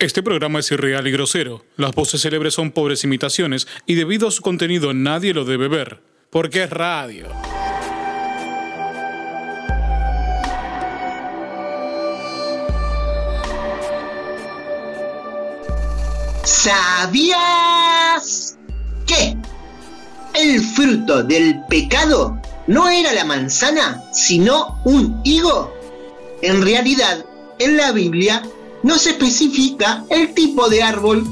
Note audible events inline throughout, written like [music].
Este programa es irreal y grosero. Las voces célebres son pobres imitaciones y debido a su contenido nadie lo debe ver. Porque es radio. ¿Sabías que el fruto del pecado no era la manzana, sino un higo? En realidad, en la Biblia no se especifica el tipo de árbol,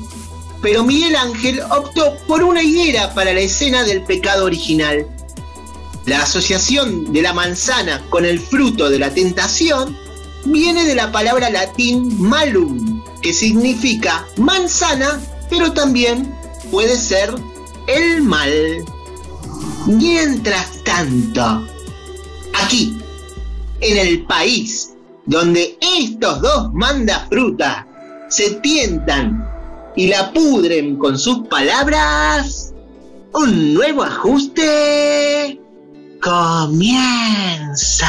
pero Miguel Ángel optó por una higuera para la escena del pecado original. La asociación de la manzana con el fruto de la tentación viene de la palabra latín malum, que significa manzana, pero también puede ser el mal. Mientras tanto, aquí, en el país donde estos dos manda fruta se tientan y la pudren con sus palabras, un nuevo ajuste comienza.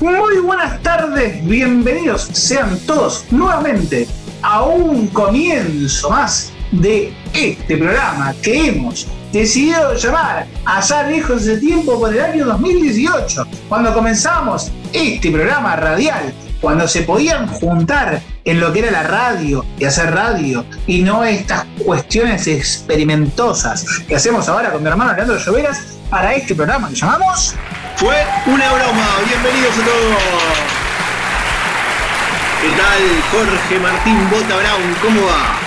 Muy buenas tardes, bienvenidos sean todos nuevamente a un comienzo más de este programa que hemos decidido llamar Allá lejos de tiempo por el año 2018, cuando comenzamos este programa radial, cuando se podían juntar en lo que era la radio y hacer radio y no estas cuestiones experimentosas que hacemos ahora con mi hermano Leandro Lloveras para este programa que llamamos fue una broma. Bienvenidos a todos. ¿Qué tal, Jorge Martín Bota Brown? ¿Cómo va?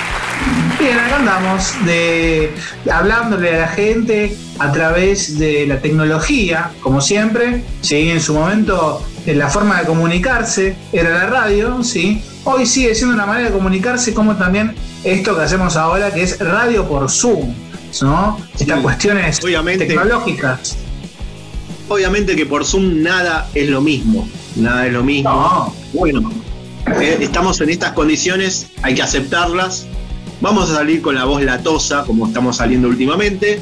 Bien, acá andamos de, hablándole a la gente a través de la tecnología, como siempre. Sí, en su momento la forma de comunicarse era la radio, sí. Hoy sigue siendo una manera de comunicarse, como también esto que hacemos ahora, que es radio por Zoom, ¿no? Estas cuestiones tecnológicas obviamente que por Zoom nada es lo mismo. Nada es lo mismo. Bueno, eh, estamos en estas condiciones, hay que aceptarlas. Vamos a salir con la voz latosa, como estamos saliendo últimamente,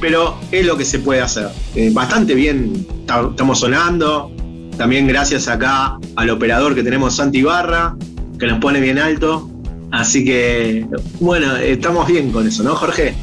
pero es lo que se puede hacer. Eh, bastante bien estamos sonando. También gracias acá al operador que tenemos, Santi Barra, que nos pone bien alto. Así que, bueno, estamos bien con eso, ¿no, Jorge?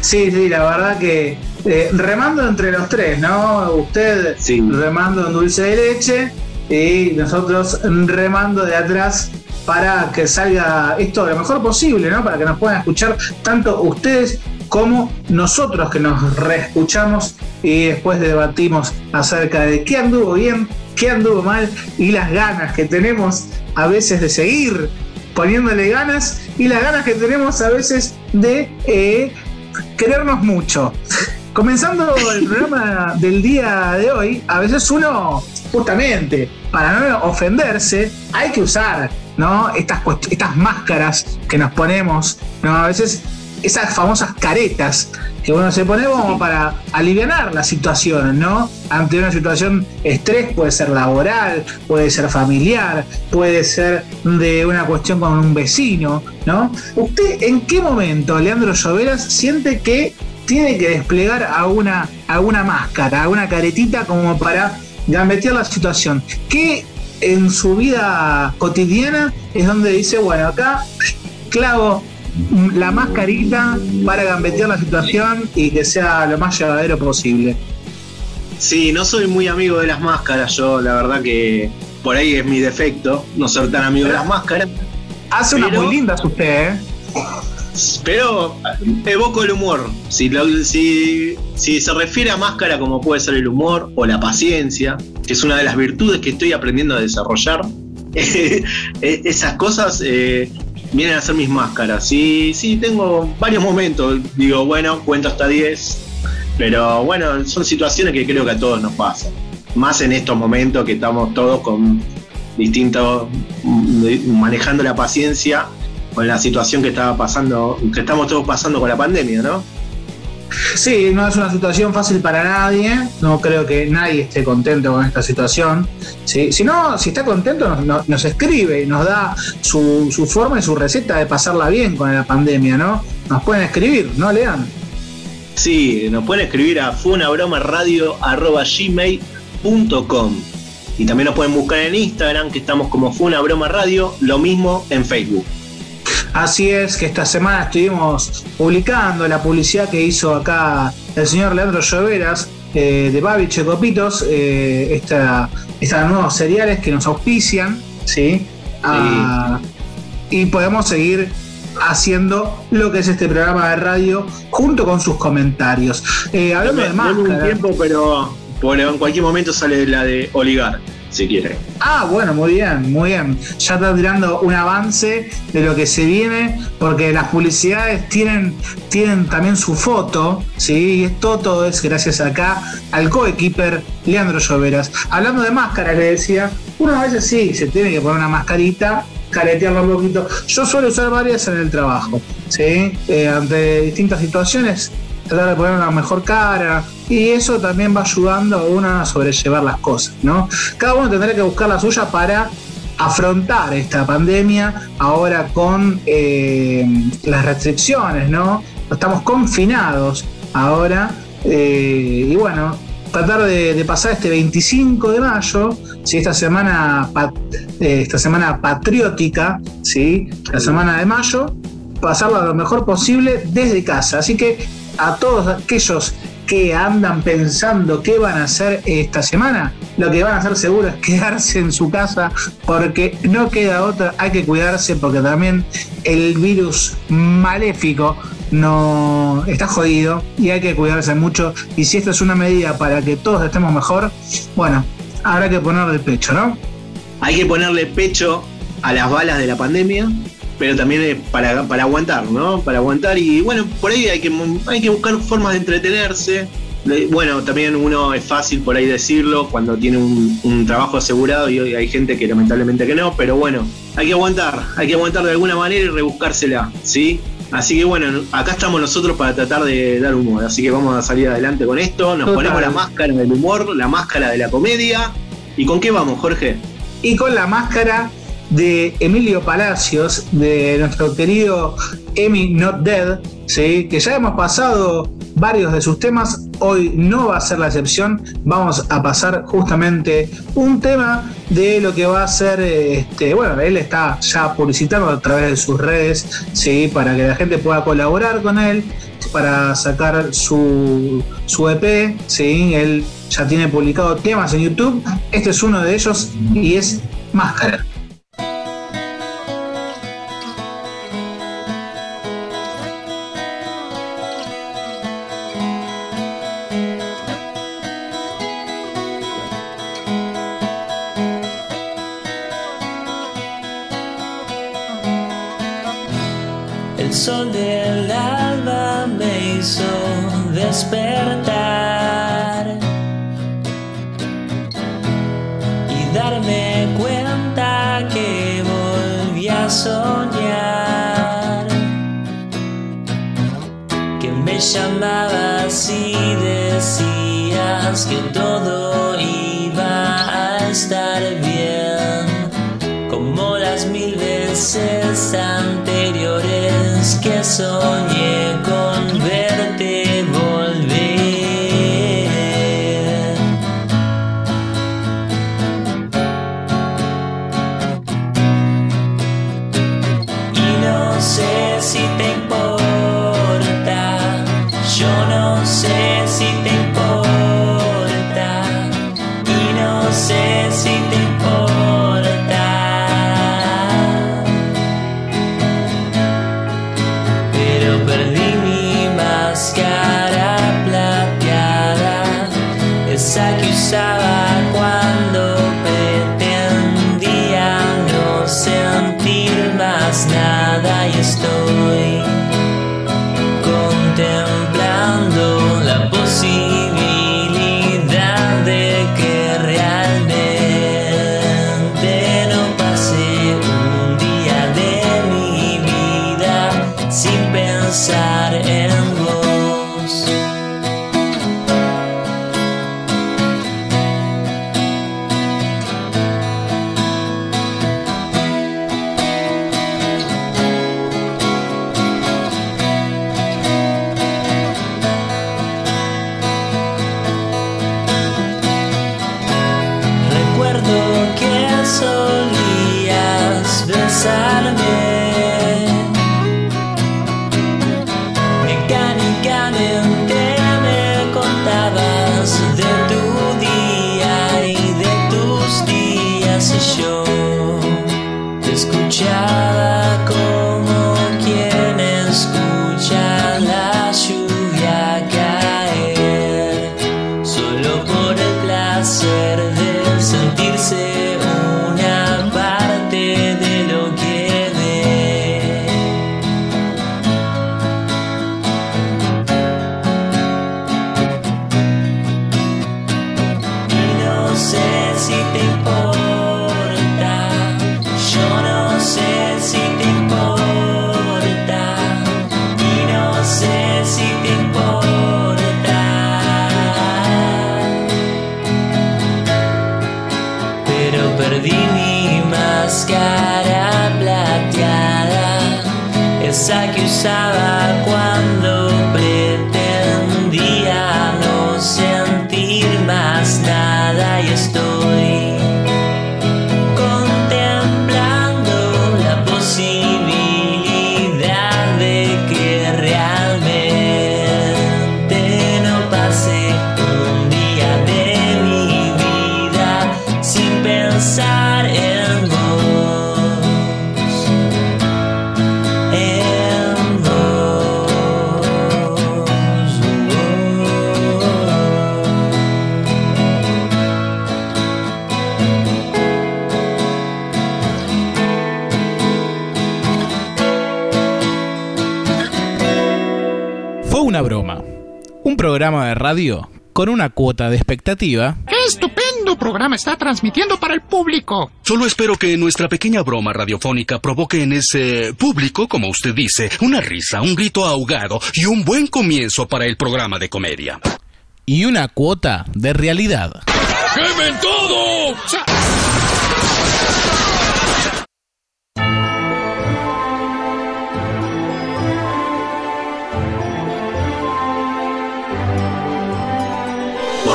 Sí, sí, la verdad que eh, remando entre los tres, ¿no? Usted remando en dulce de leche y nosotros remando de atrás para que salga esto lo mejor posible, ¿no? Para que nos puedan escuchar tanto ustedes como nosotros que nos reescuchamos y después debatimos acerca de qué anduvo bien, qué anduvo mal y las ganas que tenemos a veces de seguir poniéndole ganas y las ganas que tenemos a veces de eh, querernos mucho. Comenzando el programa del día de hoy, a veces uno, justamente, para no ofenderse, hay que usar ¿no? estas, estas máscaras que nos ponemos, ¿no? a veces esas famosas caretas que uno se pone como para aliviar la situación, ¿no? Ante una situación estrés, puede ser laboral, puede ser familiar, puede ser de una cuestión con un vecino, ¿no? ¿Usted en qué momento, Leandro Lloveras, siente que tiene que desplegar a una, a una máscara, a una caretita como para gambetear la situación? ¿Qué en su vida cotidiana es donde dice, bueno, acá clavo la mascarita para gambetear la situación y que sea lo más llevadero posible. Sí, no soy muy amigo de las máscaras, yo la verdad que por ahí es mi defecto, no ser tan amigo de las máscaras. Hace unas muy lindas usted, ¿eh? Pero evoco el humor. Si, si, se refiere a máscara como puede ser el humor o la paciencia, que es una de las virtudes que estoy aprendiendo a desarrollar, [laughs] esas cosas eh, vienen a ser mis máscaras. Sí, sí, tengo varios momentos. Digo, bueno, cuento hasta 10. Pero bueno, son situaciones que creo que a todos nos pasan. Más en estos momentos que estamos todos con distintos, manejando la paciencia con la situación que estaba pasando, que estamos todos pasando con la pandemia, ¿no? Sí, no es una situación fácil para nadie. No creo que nadie esté contento con esta situación. ¿sí? Si no, si está contento, nos, escribe y nos da su, forma y su receta de pasarla bien con la pandemia, ¿no? Nos pueden escribir, ¿no, Lean? Sí, nos pueden escribir a funabromaradio.gmail.com Y también nos pueden buscar en Instagram, que estamos como Funabroma Radio, lo mismo en Facebook. Así es que esta semana estuvimos publicando la publicidad que hizo acá el señor Leandro Lloveras eh, de Babich Copitos, eh, esta, estas nuevos cereales que nos auspician, ¿sí? Ah, y podemos seguir haciendo lo que es este programa de radio junto con sus comentarios. Eh, hablando de más. un tiempo, pero en cualquier momento sale la de Oligar si quiere. Ah, bueno, muy bien, muy bien. Ya está tirando un avance de lo que se viene, porque las publicidades tienen, tienen también su foto, ¿sí? Y esto todo es gracias acá al coequiper Leandro Lloveras. Hablando de máscaras, le decía, una veces sí, se tiene que poner una mascarita, caretearlo un poquito. Yo suelo usar varias en el trabajo, ¿sí? Eh, ante distintas situaciones tratar de poner una mejor cara. Y eso también va ayudando a uno a sobrellevar las cosas, ¿no? Cada uno tendrá que buscar la suya para afrontar esta pandemia ahora con eh, las restricciones, ¿no? Estamos confinados ahora eh, y bueno, tratar de, pasar este 25 de mayo, ¿sí? esta, semana, eh, esta semana patriótica, ¿sí? la semana de mayo, pasarla lo mejor posible desde casa. Así que a todos aquellos que andan pensando qué van a hacer esta semana, lo que van a hacer seguro es quedarse en su casa porque no queda otra, hay que cuidarse porque también el virus maléfico no está jodido y hay que cuidarse mucho y si esta es una medida para que todos estemos mejor, bueno, habrá que ponerle pecho, ¿no? Hay que ponerle pecho a las balas de la pandemia pero también para, para aguantar, ¿no? Para aguantar y bueno, por ahí hay que, hay que buscar formas de entretenerse. Bueno, también uno es fácil por ahí decirlo cuando tiene un, trabajo asegurado y hoy hay gente que lamentablemente que no, pero bueno, hay que aguantar, hay que aguantar de alguna manera y rebuscársela, ¿sí? Así que bueno, acá estamos nosotros para tratar de dar humor, así que vamos a salir adelante con esto, nos ponemos la máscara del humor, la máscara de la comedia. ¿Y con qué vamos, Jorge? Y con la máscara de Emilio Palacios, de nuestro querido Emi Not Dead, ¿sí? que ya hemos pasado varios de sus temas, hoy no va a ser la excepción, vamos a pasar justamente un tema de lo que va a ser, este, bueno, él está ya publicitando a través de sus redes, ¿sí? para que la gente pueda colaborar con él, para sacar su, su EP, ¿sí? él ya tiene publicado temas en YouTube, este es uno de ellos y es Máscara. Sin pensar Perdí mi máscara plateada, esa que usaba cuando programa de radio con una cuota de expectativa. ¡Qué estupendo programa está transmitiendo para el público! Solo espero que nuestra pequeña broma radiofónica provoque en ese público, como usted dice, una risa, un grito ahogado y un buen comienzo para el programa de comedia. Y una cuota de realidad. ¡Quemen todo!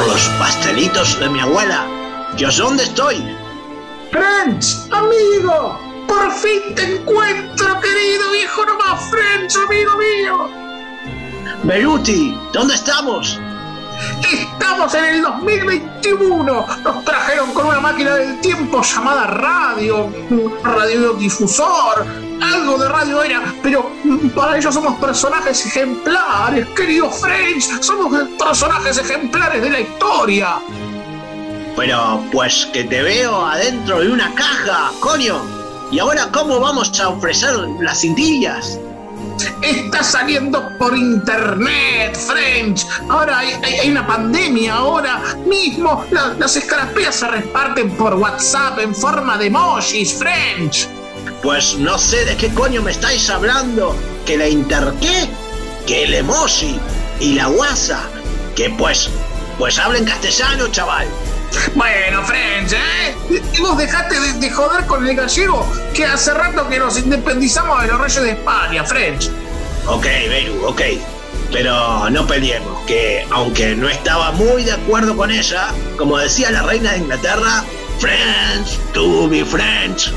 Los pastelitos de mi abuela. ¿Yo sé dónde estoy? French, amigo, por fin te encuentro, querido viejo nomás, French, amigo mío. Beruti, ¿dónde estamos? Estamos en el 2021. Nos trajeron con una máquina del tiempo llamada radio, radiodifusor, algo de radio era, pero para ellos somos personajes ejemplares, querido French, somos personajes ejemplares de la historia. Pero pues que te veo adentro de una caja, coño. ¿Y ahora cómo vamos a ofrecer las cintillas? Está saliendo por internet, French. Ahora hay, una pandemia, ahora mismo las escarapeas se reparten por WhatsApp en forma de emojis, French. Pues no sé de qué coño me estáis hablando. ¿Que la interqué? ¿Que el emoji? ¿Y la guasa? Que pues, pues hablen castellano, chaval. Bueno, French, ¿eh? Vos dejate de, joder con el gallego que hace rato que nos independizamos de los reyes de España, French. Ok, Beru, ok. Pero no peleemos, que aunque no estaba muy de acuerdo con ella, como decía la reina de Inglaterra, French, to be French.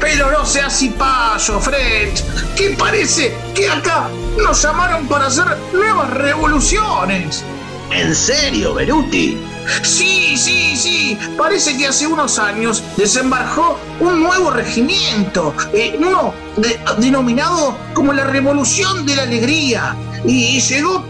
Pero no seas cipayo, French. ¿Qué parece que acá nos llamaron para hacer nuevas revoluciones? ¿En serio, Beruti? Sí, sí, sí. Parece que hace unos años desembarcó un nuevo regimiento, eh, uno denominado como la Revolución de la Alegría. Y llegó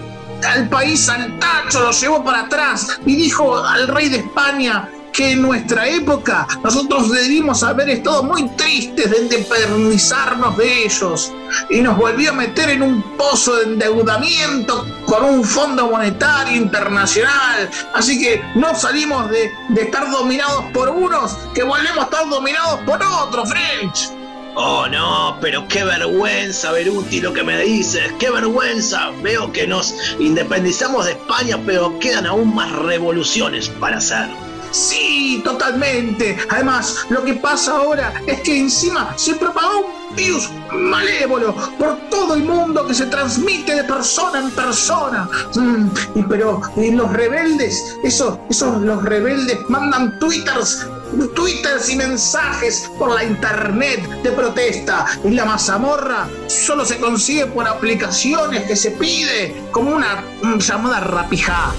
al país al tacho, lo llevó para atrás y dijo al rey de España, que en nuestra época nosotros debimos haber estado muy tristes de independizarnos de ellos y nos volvió a meter en un pozo de endeudamiento con un fondo monetario internacional. Así que no salimos de, de estar dominados por unos que volvemos a estar dominados por otros, French. Oh no, pero qué vergüenza, Beruti, lo que me dices, qué vergüenza. Veo que nos independizamos de España, pero quedan aún más revoluciones para hacer. Sí, totalmente. Además, lo que pasa ahora es que encima se propagó un virus malévolo por todo el mundo que se transmite de persona en persona. Mm, y pero los rebeldes, esos, esos los rebeldes mandan twitters, twitters y mensajes por la internet de protesta. Y la mazamorra solo se consigue por aplicaciones que se pide como una mm, llamada rapija.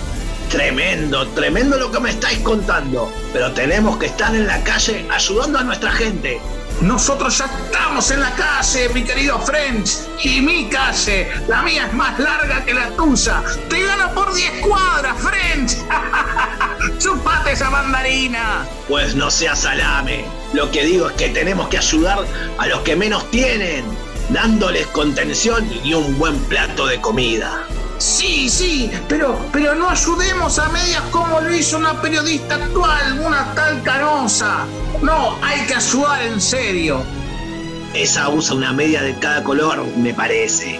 Tremendo, tremendo lo que me estáis contando. Pero tenemos que estar en la calle ayudando a nuestra gente. Nosotros ya estamos en la calle, mi querido French. Y mi calle, la mía es más larga que la tuya. Te gano por 10 cuadras, French. [laughs] ¡Chupate esa mandarina! Pues no sea salame. Lo que digo es que tenemos que ayudar a los que menos tienen, dándoles contención y un buen plato de comida. Sí, sí, pero, pero no ayudemos a medias como lo hizo una periodista actual, una tal canosa. No, hay que ayudar en serio. Esa usa una media de cada color, me parece.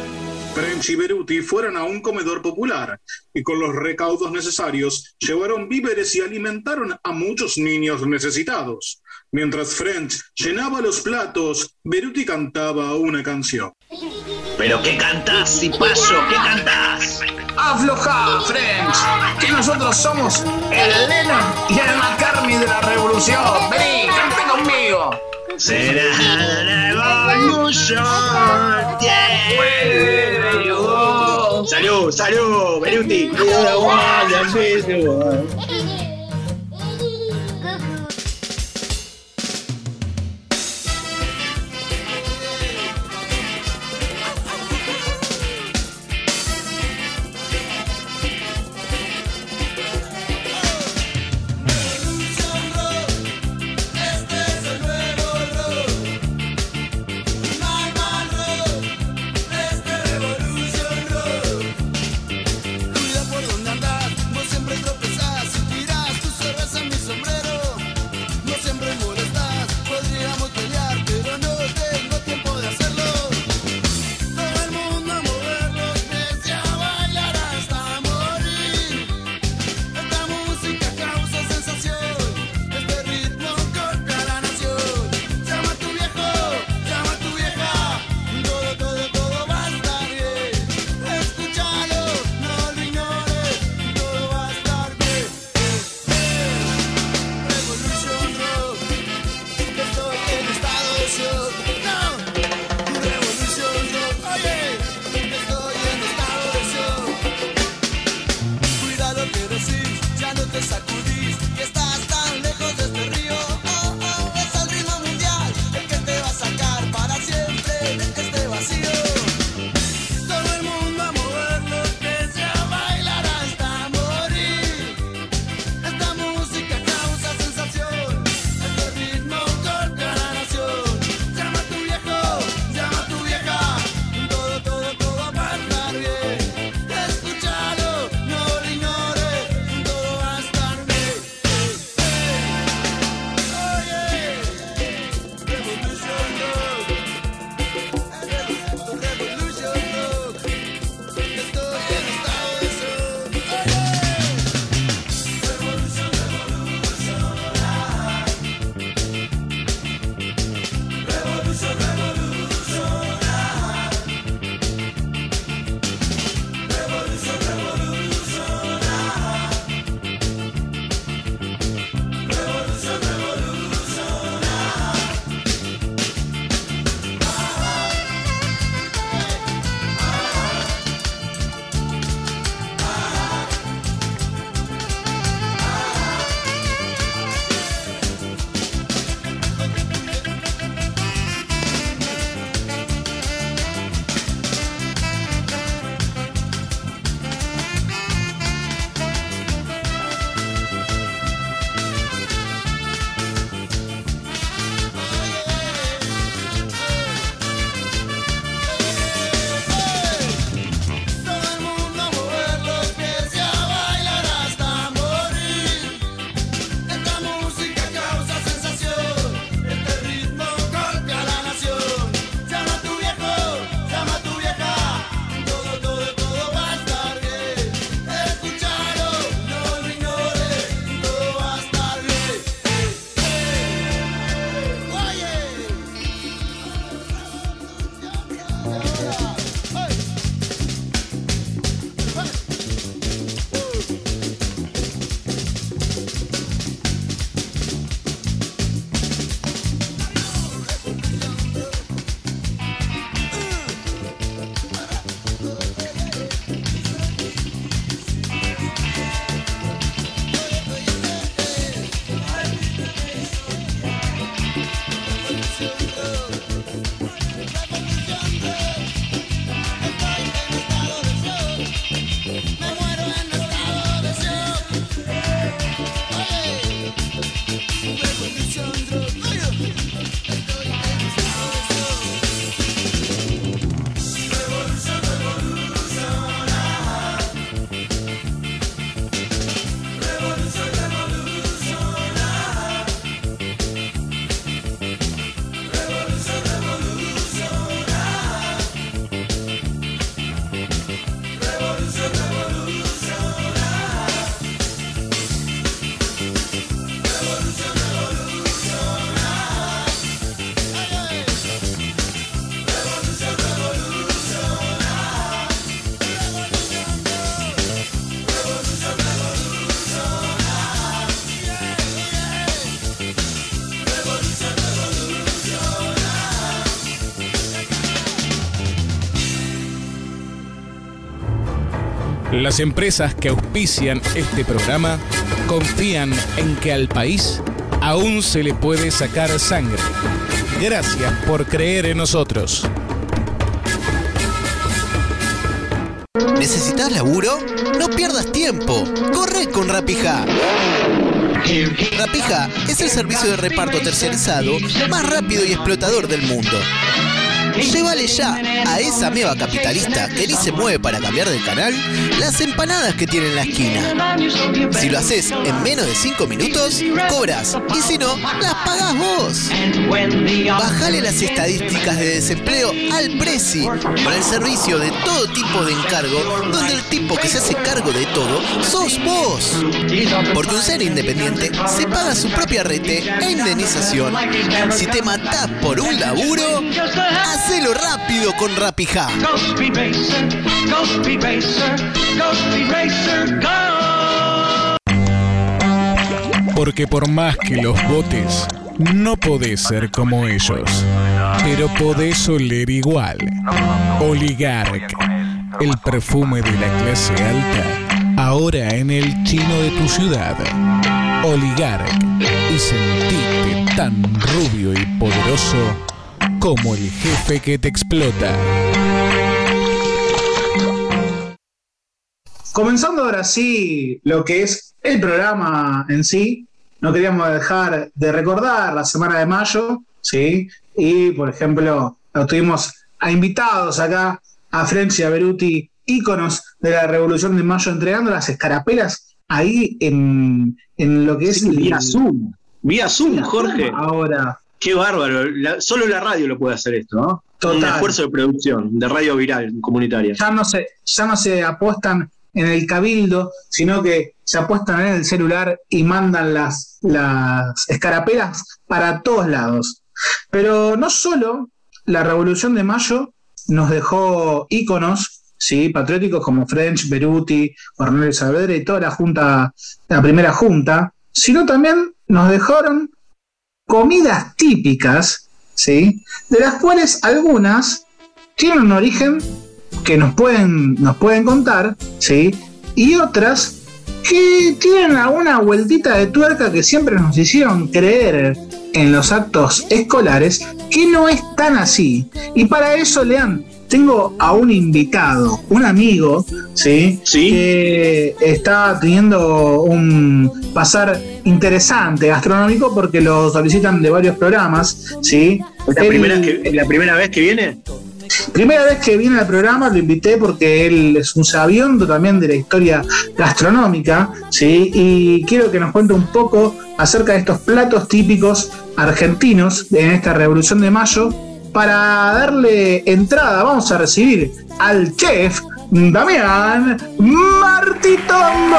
French y Beruti fueron a un comedor popular y con los recaudos necesarios llevaron víveres y alimentaron a muchos niños necesitados. Mientras French llenaba los platos, Beruti cantaba una canción. Pero ¿qué cantás, cipayo? ¿Qué cantás? Afloja, French, que nosotros somos el Lennon y el McCartney de la revolución. Vení, cante conmigo. Será la revolución. Salud, salud, Beruti. Las empresas que auspician este programa confían en que al país aún se le puede sacar sangre. Gracias por creer en nosotros. ¿Necesitas laburo? No pierdas tiempo. Corre con Rapija. Rapija es el servicio de reparto tercerizado más rápido y explotador del mundo. Llévale ya a esa meba capitalista que ni se mueve para cambiar de canal las empanadas que tiene en la esquina. Si lo haces en menos de 5 minutos, cobras. Y si no, las pagás vos. Bajale las estadísticas de desempleo al Prezi con el servicio de todo tipo de encargo, donde el tipo que se hace cargo de todo sos vos. Porque un ser independiente se paga su propia rete e indemnización. Si te matás por un laburo, hacelo rápido con Rapija. Porque por más que los votes, no podés ser como ellos, pero podés oler igual. Oligark, el perfume de la clase alta, ahora en el chino de tu ciudad. Oligark, y sentite tan rubio y poderoso como el jefe que te explota. Comenzando ahora sí lo que es el programa en sí, no queríamos dejar de recordar la semana de mayo, ¿sí? Y, por ejemplo, tuvimos a invitados acá a French y a Beruti, íconos de la Revolución de Mayo, entregando las escarapelas ahí en, en lo que es... Sí, vía Zoom. Vía Zoom, Vía Jorge. Zoom ahora. Qué bárbaro. La- solo la radio lo puede hacer esto, ¿no? Total. Un esfuerzo de producción, de radio viral comunitaria. ya no se, ya no se apuestan en el cabildo, sino que se apuestan en el celular y mandan las, las escarapelas para todos lados. Pero no solo la Revolución de Mayo nos dejó íconos ¿sí? patrióticos como French, Beruti, Cornelio Saavedra y toda la junta, la primera junta, sino también nos dejaron comidas típicas, ¿sí? de las cuales algunas tienen un origen que nos pueden, nos pueden contar, ¿sí? y otras que tienen alguna vueltita de tuerca que siempre nos hicieron creer en los actos escolares que no es tan así. Y para eso, Lean, tengo a un invitado, un amigo, ¿sí? Que está teniendo un pasar interesante gastronómico porque lo solicitan de varios programas, ¿sí? ¿Es la, Él- primera que- la primera vez que viene? Primera vez que viene al programa lo invité porque él es un sabiondo también de la historia gastronómica, ¿sí? Y quiero que nos cuente un poco acerca de estos platos típicos argentinos en esta Revolución de Mayo. Para darle entrada, vamos a recibir al chef Damián Martitongo.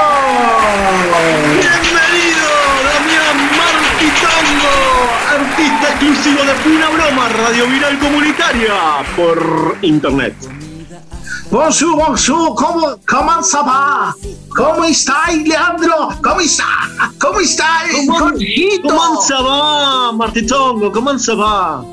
Bienvenido, Damián Martitongo, artista exclusivo de Una Broma, Radio Viral Comunitaria por internet. Bonjour, bonjour, ¿cómo, cómo se va? ¿Cómo está, Leandro? ¿Cómo está? ¿Cómo está, Jorgito? ¿Cómo se va, Martitongo? ¿Cómo se va?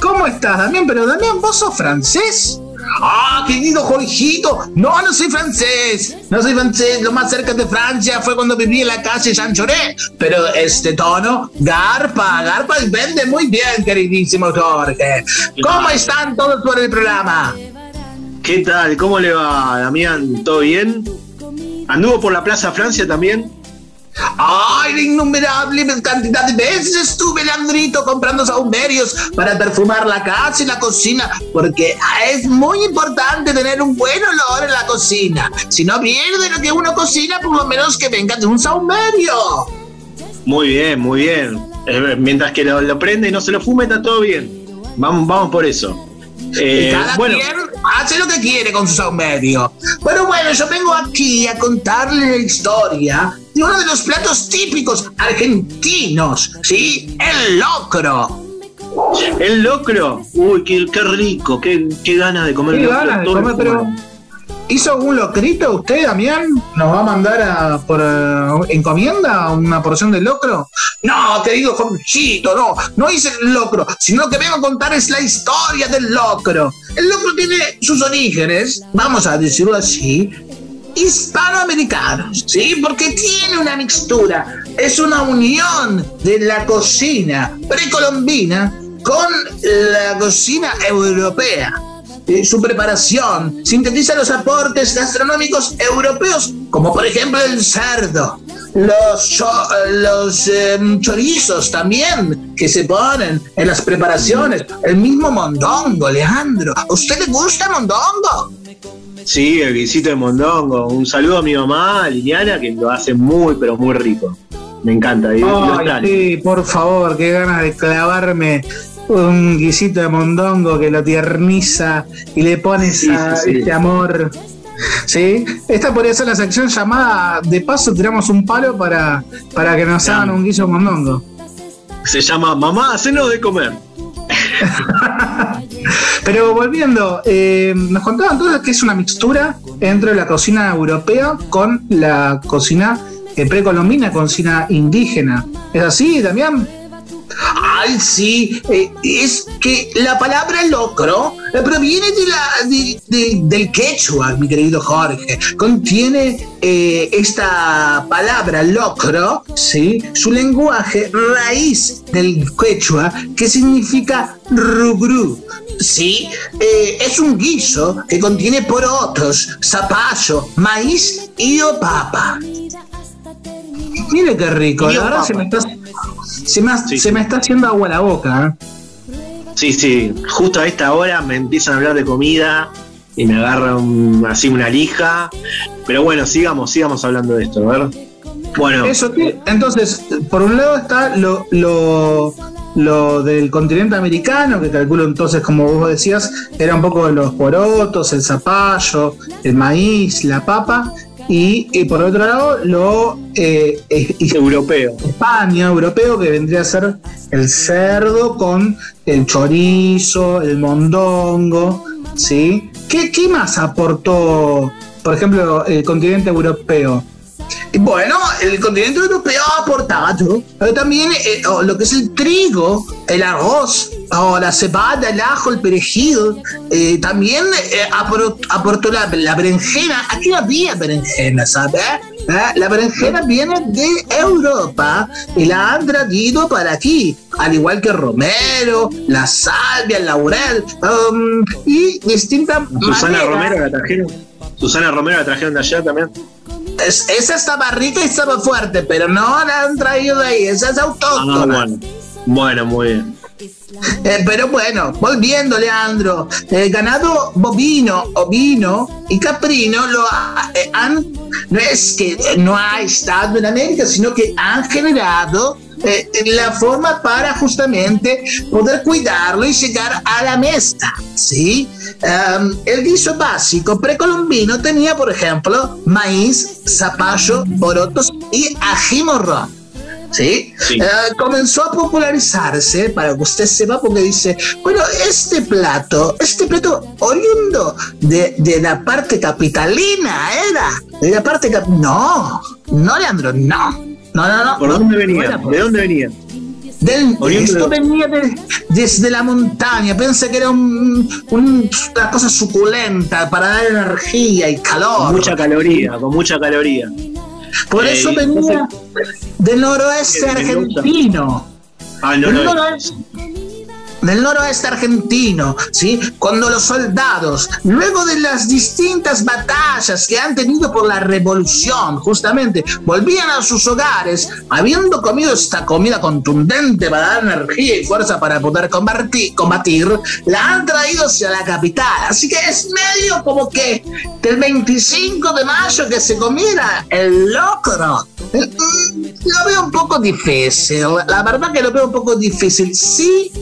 ¿Cómo estás, Damián? Pero, Damián, ¿vos sos francés? Ah, querido Jorgito, no, no soy francés, no soy francés, lo más cerca de Francia fue cuando viví en la calle Jaurès, pero este tono, Garpa, Garpa vende muy bien, queridísimo Jorge. ¿Cómo están todos por el programa? ¿Qué tal? ¿Cómo le va, Damián? ¿Todo bien? ¿Anduvo por la Plaza Francia también? ¡Ay, la innumerable cantidad de veces estuve, Leandrito, comprando saumerios para perfumar la casa y la cocina, porque es muy importante tener un buen olor en la cocina. Si no pierde lo que uno cocina, por lo menos que venga de un saumerio. Muy bien, muy bien. Eh, mientras que lo, lo prende y no se lo fume, está todo bien. Vamos, vamos por eso. Eh, cada bueno, quien hace lo que quiere con su saumerio. Pero bueno, yo vengo aquí a contarle la historia de uno de los platos típicos argentinos, ¿sí? El locro. el locro. Uy, qué, qué rico, qué, qué ganas de comer Qué ganas de comer, pero. ¿Hizo un locrito usted, Damián? ¿Nos va a mandar por eh, encomienda una porción de locro? No, querido Jorgito, no, no hice el locro, sino que vengo a contar es la historia del locro. El locro tiene sus orígenes, vamos a decirlo así, hispanoamericanos, ¿sí? Porque tiene una mixtura, es una unión de la cocina precolombina con la cocina europea. Eh, su preparación sintetiza los aportes gastronómicos europeos, como por ejemplo el cerdo, los, cho- los em, chorizos también que se ponen en las preparaciones, el mismo mondongo, Leandro. ¿A usted le gusta mondongo? Sí, el guisito de mondongo. Un saludo a mi mamá, Liliana, que lo hace muy, pero muy rico. Me encanta. Ay, sí, por favor, qué ganas de clavarme un guisito de mondongo que lo tierniza y le pone Sí, esa- sí, sí. este amor. ¿Sí? Esta podría ser la sección llamada De paso tiramos un palo para, para que nos hagan un guiso de mondongo. Se llama Mamá, hacenos de comer. [laughs] Pero volviendo, eh, nos contaban entonces que es una mixtura entre la cocina europea con la cocina eh, precolombina, cocina indígena. ¿Es así, Damián? Ay, sí, eh, es que la palabra locro eh, proviene de la, de- de- del quechua, mi querido Jorge. Contiene eh, esta palabra locro, ¿sí? su lenguaje raíz del quechua, que significa rugru. Sí, eh, es un guiso que contiene porotos, zapallo, maíz y papa. Mire qué rico, papa. se me está, se me, se me está haciendo agua la boca. ¿eh? Sí, sí. Justo a esta hora me empiezan a hablar de comida y me agarra un- así una lija. Pero bueno, sigamos, sigamos hablando de esto, a ver. Bueno, Eso entonces, por un lado está lo, lo, lo del continente americano, que calculo entonces, como vos decías, era un poco de los porotos, el zapallo, el maíz, la papa, y, y por otro lado, lo eh, eh, europeo. España, europeo, que vendría a ser el cerdo con el chorizo, el mondongo, ¿sí? ¿Qué, qué más aportó, por ejemplo, el continente europeo? Bueno, el continente europeo ha aportado eh, también eh, lo que es el trigo, el arroz, o la cebada, el ajo, el perejil. eh, también eh, aportó la, la berenjena. Aquí no había berenjena, ¿sabes? ¿Eh? La berenjena viene de Europa y la han traído para aquí, al igual que el romero, la salvia, el laurel um, y distintas Susana maneras. Romero la trajeron. Susana Romero la trajeron de allá también. Es- esa estaba rica y estaba fuerte, pero no la han traído de ahí, esa es Ah, autóctona. bueno. Bueno, muy bien. [laughs] Eh, pero bueno, volviendo, Leandro, el ganado bovino, ovino y caprino lo ha- eh, han, no es que eh, no ha estado en América, sino que han generado eh, la forma para justamente poder cuidarlo y llegar a la mesa, ¿sí? Um, el guiso básico precolombino tenía, por ejemplo, maíz, zapallo, porotos y ají morrón. ¿sí? Sí. Eh, comenzó a popularizarse, para que usted sepa, porque dice, bueno, este plato, este plato oriundo de, de la parte capitalina era, de la parte cap- no, no, Leandro, no, no, no, no. ¿Por no, dónde venía? por- ¿De dónde venía? del- esto venía de- desde la montaña, pensé que era un- un- una cosa suculenta para dar energía y calor. Con mucha caloría, con mucha caloría. Por Eh, eso venía del noroeste argentino. Ah, no. Del noroeste argentino, ¿sí? Cuando los soldados, luego de las distintas batallas que han tenido por la revolución, justamente, volvían a sus hogares, habiendo comido esta comida contundente para dar energía y fuerza para poder combatir, combatir la han traído hacia la capital. Así que es medio como que del 25 de mayo que se comiera el locro. Mm, Lo veo un poco difícil, la verdad que lo veo un poco difícil. Sí,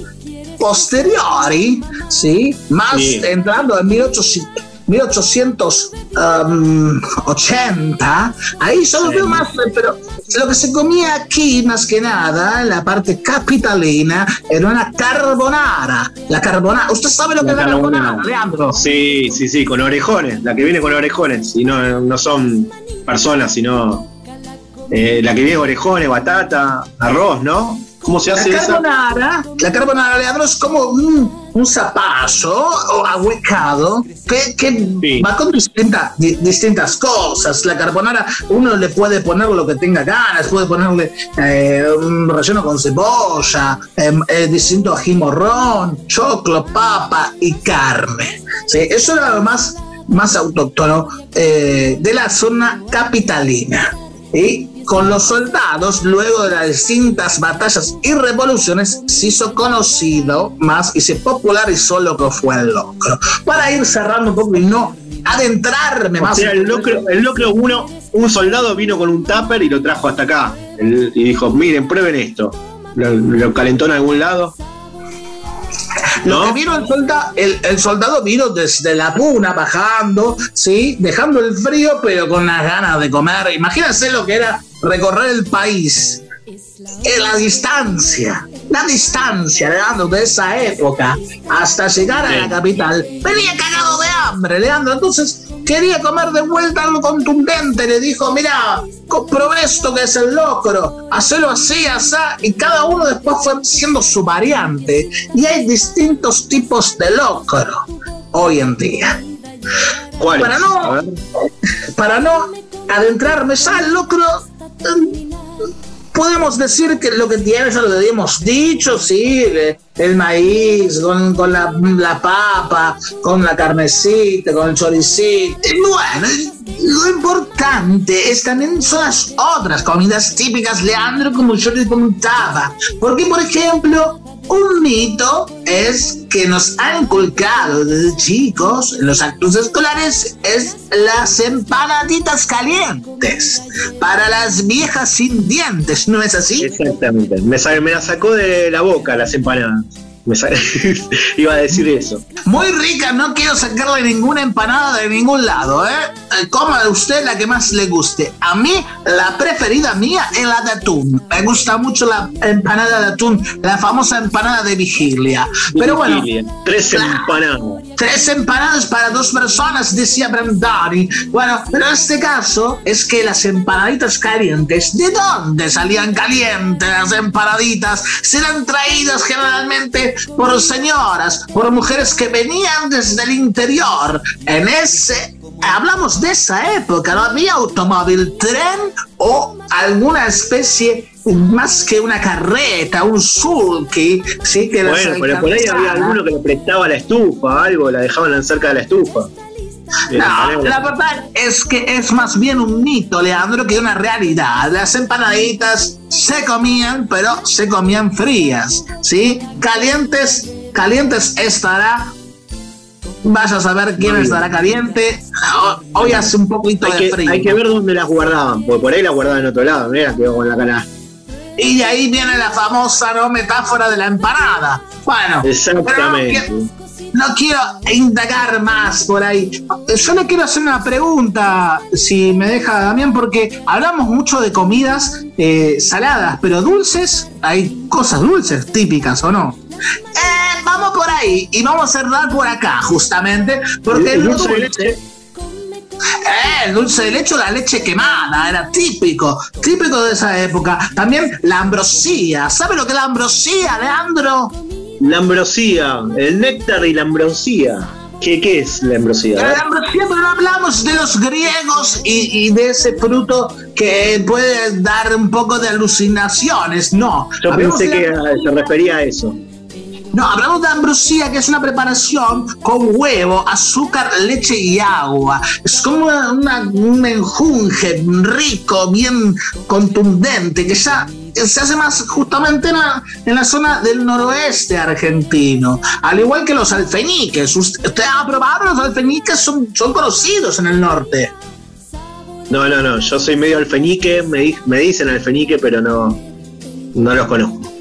posteriori, ¿sí? Más Sí. entrando en 1800. 1880, ahí yo lo veo más, pero lo que se comía aquí más que nada, en la parte capitalina, era una carbonara. La carbonara, ¿usted sabe lo que La es la carbonara. carbonara, Leandro? Sí, sí, sí, con orejones. La que viene con orejones. Y no, no son personas, sino eh, la que viene con orejones, batata, arroz, ¿no? ¿Cómo se hace la esa? carbonara, la carbonara, Leandro, es como un, un zapallo o ahuecado que, que va con distinta- di- distintas cosas. La carbonara, uno le puede poner lo que tenga ganas, puede ponerle eh, un relleno con cebolla, em, eh, distinto ají morrón, choclo, papa y carne. ¿sí? Eso era lo más, más autóctono eh, de la zona capitalina. Y con los soldados, luego de las distintas batallas y revoluciones, se hizo conocido más y se popularizó lo que fue el locro. Para ir cerrando un poco y no adentrarme O más. sea, el locro, el locro uno, un soldado vino con un tupper y lo trajo hasta acá. El- y dijo, miren, prueben esto. Lo, lo calentó en algún lado. Lo que vino el soldado, el, el soldado vino desde la puna bajando, ¿sí? Dejando el frío, pero con las ganas de comer. Imagínense lo que era recorrer el país. En la distancia, la distancia, Leandro, de esa época hasta llegar a la capital. Venía cagado de hambre, Leandro. Entonces quería comer de vuelta algo contundente. Le dijo, mira, comprobé esto que es el locro, hacelo así, así. Y cada uno después fue siendo su variante. Y hay distintos tipos de locro hoy en día. Para no, para no adentrarme ya al locro, eh, podemos decir que lo que tiene ya lo habíamos dicho, sí, el maíz, con, con la, la papa, con la carnecita, con el choricito. Bueno, lo importante es también son las otras comidas típicas, Leandro, como yo le comentaba. Porque, por ejemplo, un mito es que nos han inculcado desde chicos en los actos escolares es las empanaditas calientes para las viejas sin dientes, ¿no es así? Exactamente. Me, me la sacó de la boca las empanadas. Me [laughs] Iba a decir eso. Muy rica, no quiero sacarle ninguna empanada de ningún lado, ¿eh? Eh, Coma usted la que más le guste. A mí, la preferida mía es la de atún. Me gusta mucho la empanada de atún, la famosa empanada de vigilia. Pero bueno, Vigilia. Tres empanadas. Tres empanadas para dos personas, decía Brandani. Bueno, pero en este caso es que las empanaditas calientes, ¿de dónde salían calientes las empanaditas? Serán traídas generalmente por señoras, por mujeres que venían desde el interior. En ese, hablamos de esa época, no había automóvil, tren o alguna especie más que una carreta, un sulky, sí que Bueno, pero por ahí había alguno que le prestaba la estufa, algo, la dejaban cerca de la estufa. No, la verdad es que es más bien un mito, Leandro, que una realidad. Las empanaditas se comían, pero se comían frías, ¿sí? Calientes, calientes estará. Vaya a saber quién estará caliente. Ho- Hoy hace un poquito hay, de que, frío. hay que ver dónde las guardaban, porque por ahí las guardaban en otro lado, no era que iba con la canasta. Y de ahí viene la famosa ¿no? metáfora de la empanada. Bueno, Exactamente. pero no qui- no quiero indagar más por ahí. Yo le quiero hacer una pregunta, si me deja Damián, porque hablamos mucho de comidas eh, saladas, pero dulces, hay cosas dulces típicas, ¿o no? Eh, vamos por ahí y vamos a cerrar por acá, justamente, porque El dulce de dulce eh, el dulce de leche o la leche quemada, era típico, típico de esa época. También la ambrosía. ¿Sabe lo que es la ambrosía, Leandro? La ambrosía, el néctar y la ambrosía. ¿Qué, qué es la ambrosía? La ambrosía, pero no hablamos de los griegos y, y de ese fruto que puede dar un poco de alucinaciones, no. Yo Hablamos pensé que se refería a eso. No, hablamos de ambrosía, que es una preparación con huevo, azúcar, leche y agua. Es como una- una- un rico, bien contundente, que ya se hace más justamente en la, en la zona del noroeste argentino. Al igual que los alfeñiques. Usted, ha probado los alfeñiques, son, son conocidos en el norte. No, no, no, yo soy medio alfeñique, me, me dicen alfeñique, pero no, no los conozco.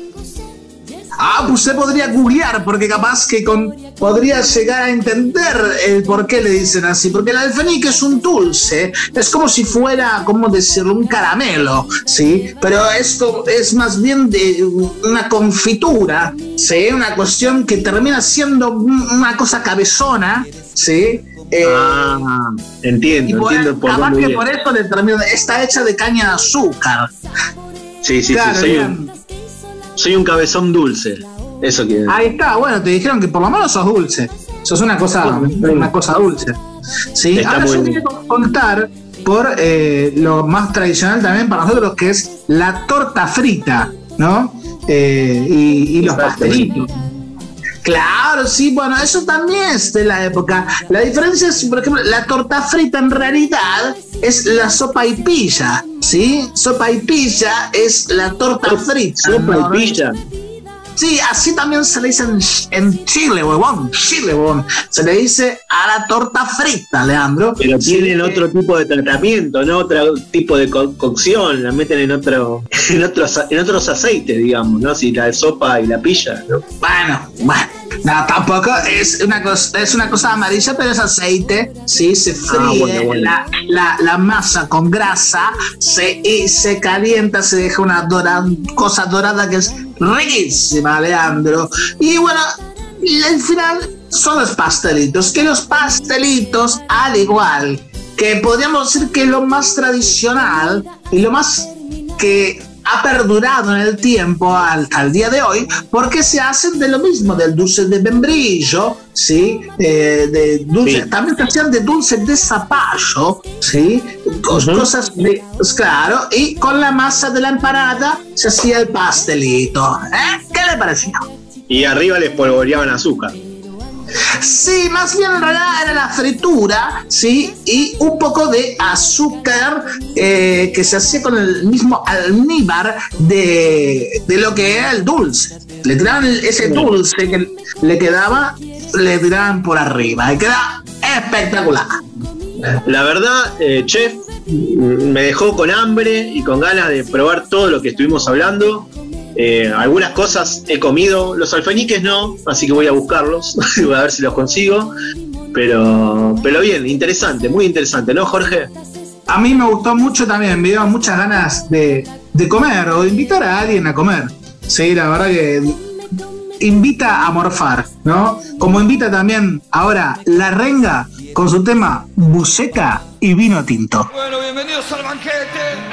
Ah, pues usted podría googlear, porque capaz que con, podría llegar a entender el por qué le dicen así. Porque el alfeñique es un dulce, es como si fuera, ¿cómo decirlo? Un caramelo, ¿sí? Pero esto es más bien de una confitura, ¿sí? Una cuestión que termina siendo un- una cosa cabezona, ¿sí? Eh, Ah, entiendo, y por, entiendo por capaz que por eso le termina, está hecha de caña de azúcar. Sí, sí, Claro, sí, soy un, soy un cabezón dulce. Eso que. Ahí está, bueno, te dijeron que por lo menos sos dulce. Sos una cosa, una cosa dulce. Sí, Está ahora yo bien. quiero contar por eh, lo más tradicional también para nosotros, que es la torta frita, ¿no? Eh, y, y los pastelitos. Claro, sí, bueno, eso también es de la época. La diferencia es, por ejemplo, la torta frita en realidad es la sopa y pilla, ¿sí? Sopa y pilla es la torta frita. Sopa ¿no? y pilla. Sí, así también se le dice en, en Chile, huevón. Chile, huevón. Se le dice a la torta frita, Leandro. Pero tienen otro tipo de tratamiento, ¿no? Otro tipo de co- cocción, la meten en otro, [laughs] en otros, en otros aceites, digamos, ¿no? Si la sopa y la pilla, ¿no? Bueno, bueno. No, tampoco es una cosa, es una cosa amarilla, pero es aceite, sí, se fríe Ah, bueno, bueno. La, la- la masa con grasa se, y se calienta, se deja una cosa dorada que es riquísima, Leandro. Y bueno, al final son los pastelitos, que los pastelitos, al igual que podríamos decir que lo más tradicional y lo más que ha perdurado en el tiempo al, al día de hoy, porque se hacen de lo mismo, del dulce de membrillo, ¿sí? Eh, de dulce, Sí. También se hacían de dulce de zapallo, ¿sí? Cos- Cosas de, pues claro, y con la masa de la empanada se hacía el pastelito. ¿eh? ¿Qué le pareció? Y arriba les polvoreaban azúcar. Sí, más bien en realidad era la fritura, ¿sí? Y un poco de azúcar eh, que se hacía con el mismo almíbar de, de lo que era el dulce. Le tiraban ese dulce que le quedaba, le tiraban por arriba. Y queda espectacular. La verdad, eh, chef, me dejó con hambre y con ganas de probar todo lo que estuvimos hablando. Eh, algunas cosas he comido, los alfeñiques no, así que voy a buscarlos, [laughs] voy a ver si los consigo. Pero, pero bien, interesante, muy interesante, ¿no, Jorge? A mí me gustó mucho también, me dio muchas ganas de, de comer o de invitar a alguien a comer. Sí, la verdad que invita a morfar, ¿no? Como invita también ahora la renga con su tema buceca y vino tinto. Bueno, bienvenidos al banquete.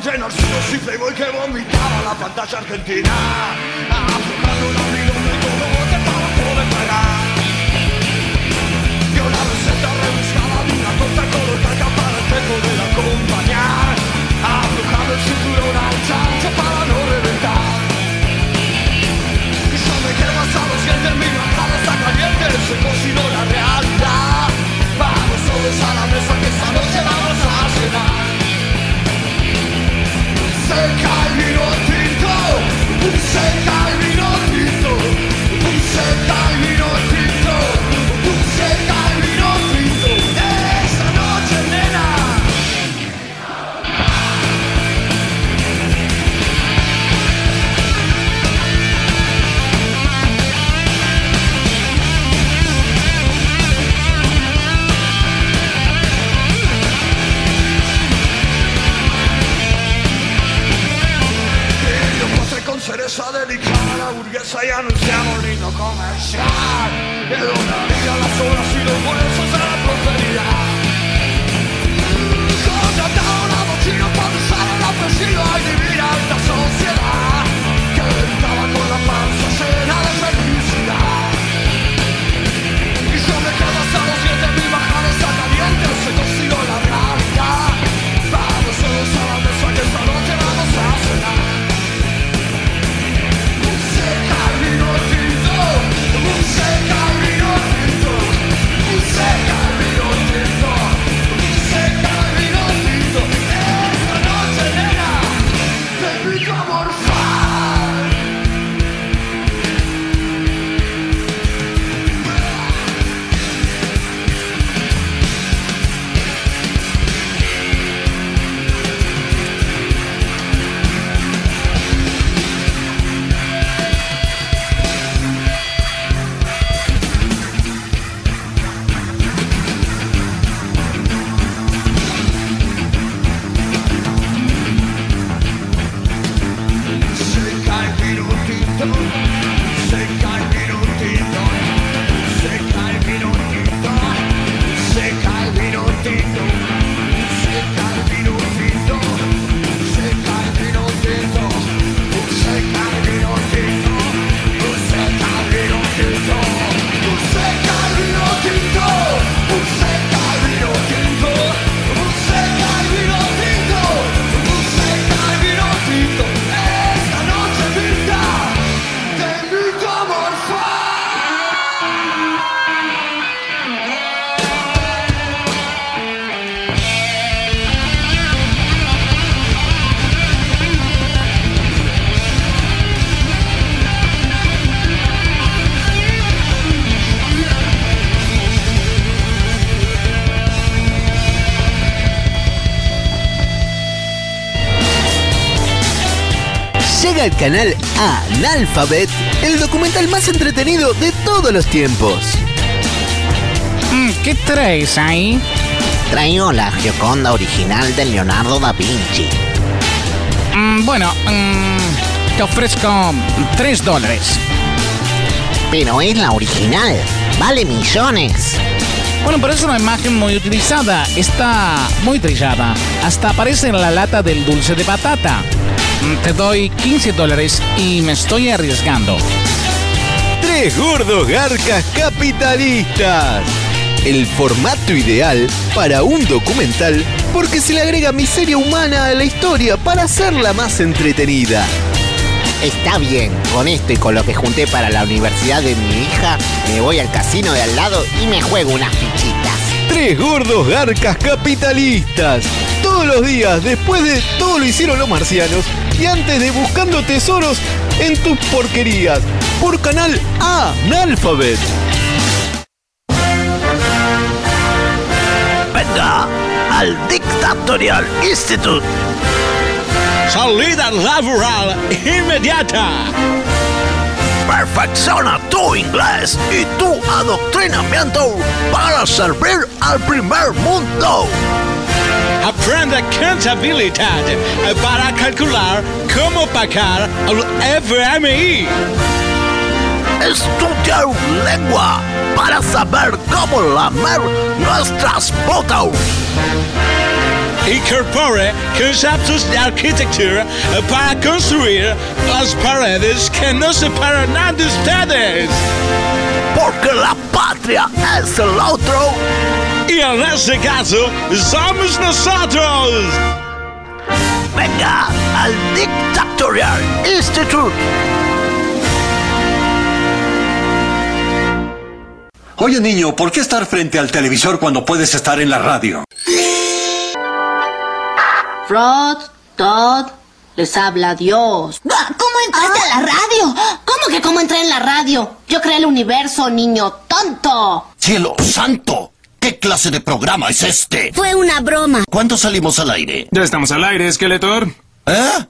Entre Narcisos y Playboy que vomitaba la pantalla argentina Aflojando la milón de todo bote para poder pagar Dio la receta rebuscada de una torta colocaca para el peco de la compañía Aflojando el cinturón a un chancho para no reventar Y yo me quedo hasta los dientes, mi bajada está caliente Se cocinó la realidad Vamos todos a la mesa circle y anunciamos lindo comercial. De donaría las obras y los huesos llega al canal Analphabet, el documental más entretenido de todos los tiempos. Mm, ¿Qué traes ahí? Traigo la Gioconda original de Leonardo da Vinci. Mm, bueno, mm, te ofrezco 3 dólares. Pero es la original. Vale millones. Bueno, pero es una imagen muy utilizada. Está muy trillada. Hasta aparece en la lata del dulce de patata. Te doy 15 dólares y me estoy arriesgando. Tres gordos garcas capitalistas. El formato ideal para un documental porque se le agrega miseria humana a la historia para hacerla más entretenida. Está bien, con esto y con lo que junté para la universidad de mi hija, me voy al casino de al lado y me juego unas fichitas. Tres gordos garcas capitalistas. Todos los días, después de todo lo hicieron los marcianos y antes de buscando tesoros en tus porquerías. Por canal Analphabet. Venga al Dictatorial Institute. Salida laboral inmediata. Perfecciona tu inglés y tu adoctrinamiento para servir al primer mundo. Aprende contabilidad para calcular cómo pagar al FMI. Estudia lengua para saber cómo lamer nuestras fotos. Incorpore conceptos de arquitectura para construir las paredes que nos separan de ustedes. Porque la patria es el otro. Y en este caso, somos nosotros. Venga al Dictatorial Institute. Oye niño, ¿por qué estar frente al televisor cuando puedes estar en la radio? Rod, Todd, les habla Dios. ¿Cómo entraste a la radio? ¿Cómo que cómo entré en la radio? Yo creé el universo, niño tonto. ¡Cielo santo! ¿Qué clase de programa es este? Fue una broma. ¿Cuándo salimos al aire? Ya estamos al aire, Skeletor. ¿Eh?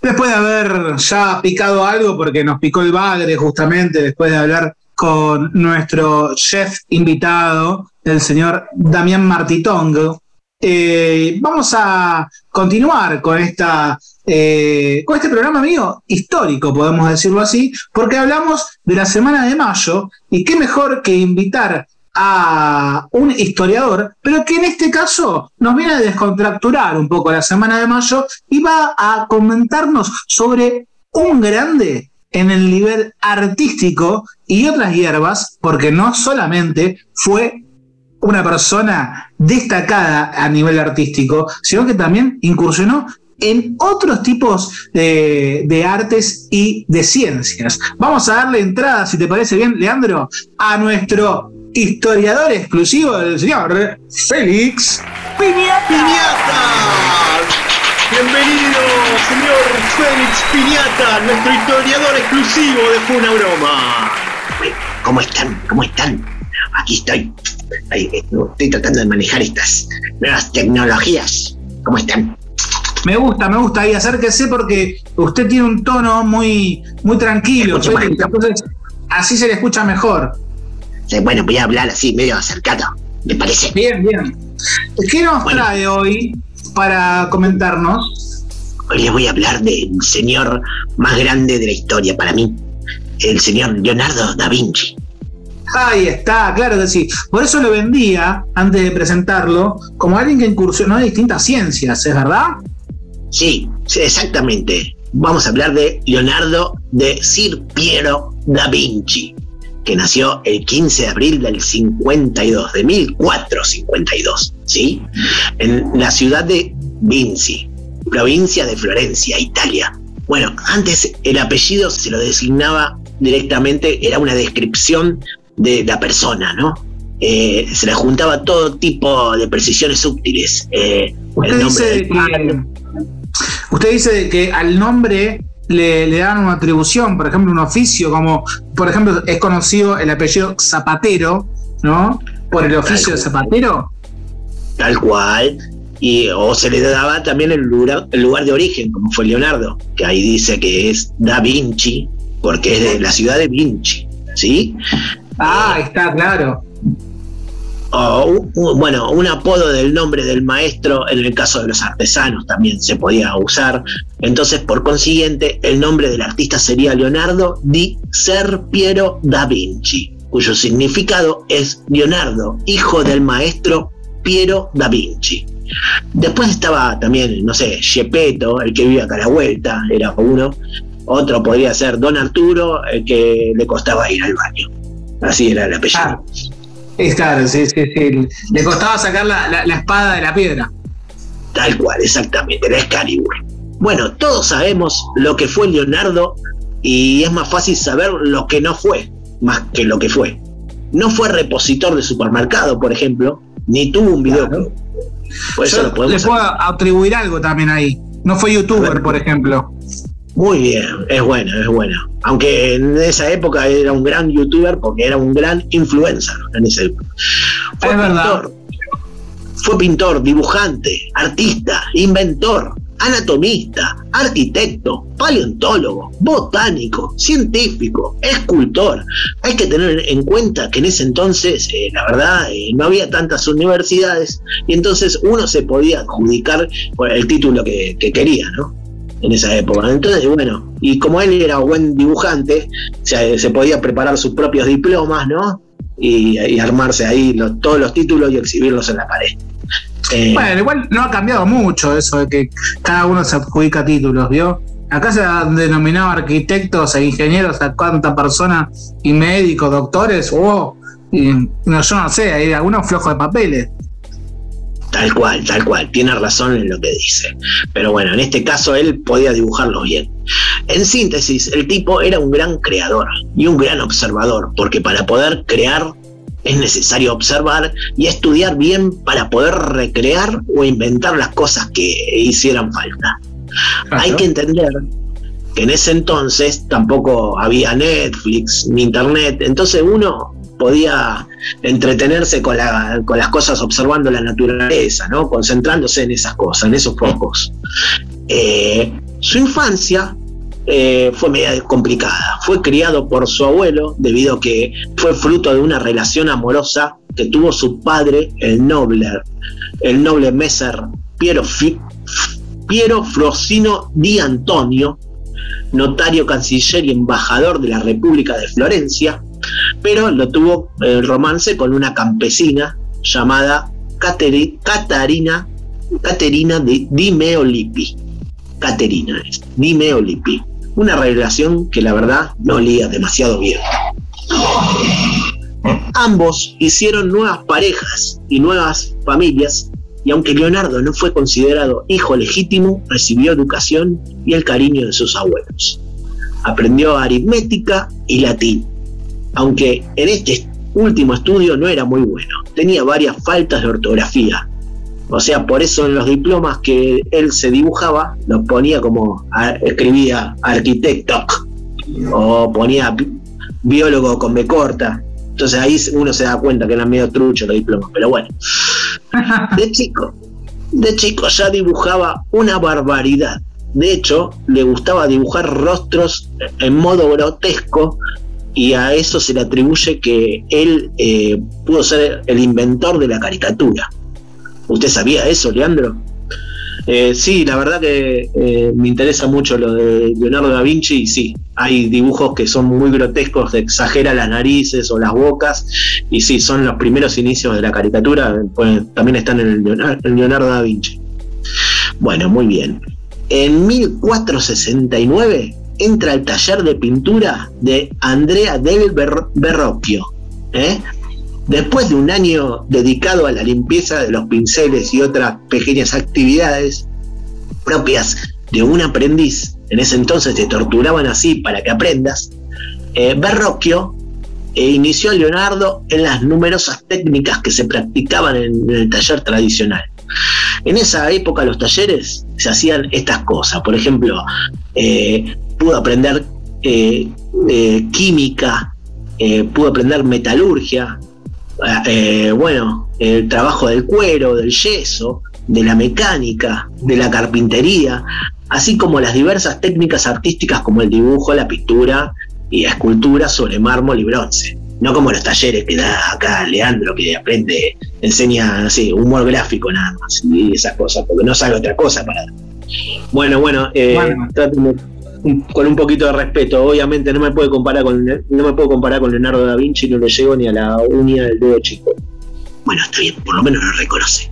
Después de haber ya picado algo, porque nos picó el bagre justamente después de hablar con nuestro chef invitado, el señor Damián Martitongo, eh, vamos a continuar con esta eh, con este programa mío histórico, podemos decirlo así, porque hablamos de la semana de mayo y qué mejor que invitar a un historiador, pero que en este caso nos viene a descontracturar un poco la semana de mayo y va a comentarnos sobre un grande en el nivel artístico y otras hierbas, porque no solamente fue una persona destacada a nivel artístico, sino que también incursionó en otros tipos de, de, artes y de ciencias. Vamos a darle entrada, si te parece bien, Leandro, a nuestro historiador exclusivo, el señor Félix Piñata. ¡Piñata! Bienvenido, señor Félix Piñata, nuestro historiador exclusivo de Fue una broma. ¿Cómo están? ¿Cómo están? Aquí estoy. Eh, Estoy tratando de manejar estas nuevas tecnologías. ¿Cómo están? Me gusta, me gusta. Y acérquese porque usted tiene un tono muy, muy tranquilo. Entonces, así se le escucha mejor. Bueno, voy a hablar así, medio acercado. ¿Me parece? Bien, bien. ¿Qué nos bueno, trae hoy para comentarnos? Hoy les voy a hablar del señor más grande de la historia para mí, el señor Leonardo da Vinci. Ahí está, claro que sí. Por eso lo vendía, antes de presentarlo, como alguien que incursionó en distintas ciencias, ¿es verdad? Sí, exactamente. Vamos a hablar de Leonardo de Sir Piero da Vinci, que nació el 15 de abril del 52, de 1452, ¿sí? En la ciudad de Vinci, provincia de Florencia, Italia. Bueno, antes el apellido se lo designaba directamente, era una descripción de la persona, ¿no? Eh, se le juntaba todo tipo de precisiones útiles. Eh, usted, dice que, usted dice que al nombre le, le, dan una atribución, por ejemplo, un oficio, como por ejemplo es conocido el apellido Zapatero, ¿no? Por el oficio de Zapatero. Tal cual. y, o se le daba también el lugar, el lugar de origen, como fue Leonardo, que ahí dice que es Da Vinci, porque es de la ciudad de Vinci, ¿sí? Ah, está claro. Bueno, un apodo del nombre del maestro en el caso de los artesanos también se podía usar. Entonces, por consiguiente, el nombre del artista sería Leonardo di Ser Piero da Vinci, cuyo significado es Leonardo, hijo del maestro Piero da Vinci. Después estaba también, no sé, Gepetto, el que vive acá a la vuelta, era uno. Otro podría ser Don Arturo, el que le costaba ir al baño. Así era el apellido. Es claro, sí, sí, sí. Le costaba sacar la, la- la espada de la piedra. Tal cual, exactamente, la Excalibur. Bueno, todos sabemos lo que fue Leonardo y es más fácil saber lo que no fue, más que lo que fue. No fue repositor de supermercado, por ejemplo, ni tuvo un videoclub. Por eso Yo lo podemos le puedo atribuir algo también ahí. No fue youtuber, por ejemplo. Muy bien, es bueno, es bueno. Aunque en esa época era un gran youtuber porque era un gran influencer en esa época. Fue pintor, fue pintor, dibujante, artista, inventor, anatomista, arquitecto, paleontólogo, botánico, científico, escultor. Hay que tener en cuenta que en ese entonces, eh, la verdad, eh, no había tantas universidades y entonces uno se podía adjudicar por el título que, que quería, ¿no? En esa época. Entonces, bueno, y como él era buen dibujante, se, podía preparar sus propios diplomas, ¿no? Y, armarse ahí los- todos los títulos y exhibirlos en la pared. Eh, Bueno, igual no ha cambiado mucho eso de que cada uno se adjudica títulos, ¿vio? Acá se han denominado arquitectos e ingenieros a cuánta persona y médicos, doctores, oh, y, no, yo no sé, hay algunos flojos de papeles. Tal cual, tal cual, tiene razón en lo que dice. Pero bueno, en este caso él podía dibujarlo bien. En síntesis, el tipo era un gran creador y un gran observador, porque para poder crear es necesario observar y estudiar bien para poder recrear o inventar las cosas que hicieran falta. Hay que entender que en ese entonces tampoco había Netflix ni Internet, entonces uno podía entretenerse con, la- con las cosas observando la naturaleza, concentrándose en esas cosas, en esos focos. Eh, su infancia eh, fue media complicada. Fue criado por su abuelo debido a que fue fruto de una relación amorosa que tuvo su padre, el noble, el noble Messer Piero, Piero Frosino Di Antonio, notario, canciller y embajador de la República de Florencia, pero lo tuvo el romance con una campesina llamada Cateri- Catarina, Caterina de Di Meolipi. Caterina es, Di Meolipi. Una relación que la verdad no olía demasiado bien. Ambos hicieron nuevas parejas y nuevas familias, y aunque Leonardo no fue considerado hijo legítimo, recibió educación y el cariño de sus abuelos. Aprendió aritmética y latín, aunque en este último estudio no era muy bueno, tenía varias faltas de ortografía. O sea, por eso en los diplomas que él se dibujaba, los ponía como, escribía arquitecto, o ponía bi- biólogo con B corta. Entonces ahí uno se da cuenta que eran medio truchos los diplomas, pero bueno. [laughs] De chico, de chico ya dibujaba una barbaridad. De hecho, le gustaba dibujar rostros en modo grotesco y a eso se le atribuye que él eh, pudo ser el inventor de la caricatura. ¿Usted sabía eso, Leandro? Eh, sí, la verdad que eh, me interesa mucho lo de Leonardo da Vinci y sí, hay dibujos que son muy grotescos, exagera las narices o las bocas y sí, son los primeros inicios de la caricatura, pues, también están en el Leonardo, en Leonardo da Vinci. Bueno, muy bien. En 1469 entra al taller de pintura de Andrea del Verrocchio. ¿eh? Después de un año dedicado a la limpieza de los pinceles y otras pequeñas actividades propias de un aprendiz, en ese entonces te torturaban así para que aprendas, eh, Verrocchio eh, inició a Leonardo en las numerosas técnicas que se practicaban en, en el taller tradicional. En esa época los talleres se hacían estas cosas, por ejemplo, eh, pudo aprender eh, eh, química, eh, pudo aprender metalurgia, bueno, el trabajo del cuero, del yeso, de la mecánica, de la carpintería, así como las diversas técnicas artísticas como el dibujo, la pintura y la escultura sobre mármol y bronce. No como los talleres que da acá Leandro, que aprende, enseña, sé, humor gráfico nada más y esas cosas, porque no sabe otra cosa para. Bueno, bueno, de- un- con un poquito de respeto. Obviamente no me puede comparar con no me puedo comparar con Leonardo da Vinci, no le llego ni a la uña del dedo chico. Bueno, está bien, por lo menos lo reconoce.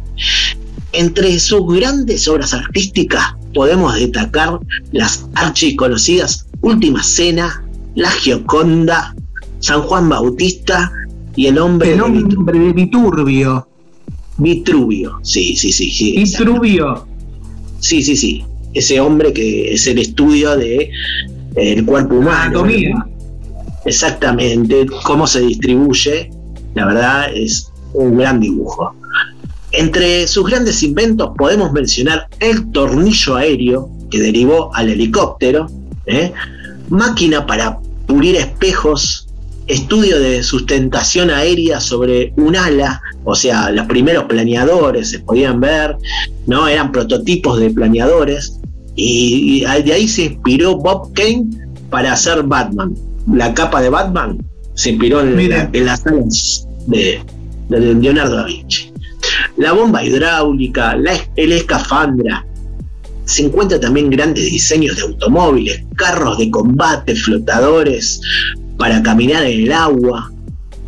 Entre sus grandes obras artísticas podemos destacar las archiconocidas Última Cena, La Gioconda, San Juan Bautista y El Hombre, El de hombre de Viturbio. Vitruvio. Sí, sí, sí. sí Vitruvio. Sí, sí, sí. Ese hombre que es el estudio de eh, el cuerpo humano. Anatomía. Exactamente, cómo se distribuye. La verdad es un gran dibujo. Entre sus grandes inventos podemos mencionar el tornillo aéreo que derivó al helicóptero, ¿eh? máquina para pulir espejos, estudio de sustentación aérea sobre un ala, o sea, los primeros planeadores se podían ver, ¿no? Eran prototipos de planeadores, y, y de ahí se inspiró Bob Kane para hacer Batman. La capa de Batman se inspiró en, la- en las de, de Leonardo da Vinci. La bomba hidráulica, la, el escafandra. Se encuentran también grandes diseños de automóviles, carros de combate, flotadores para caminar en el agua,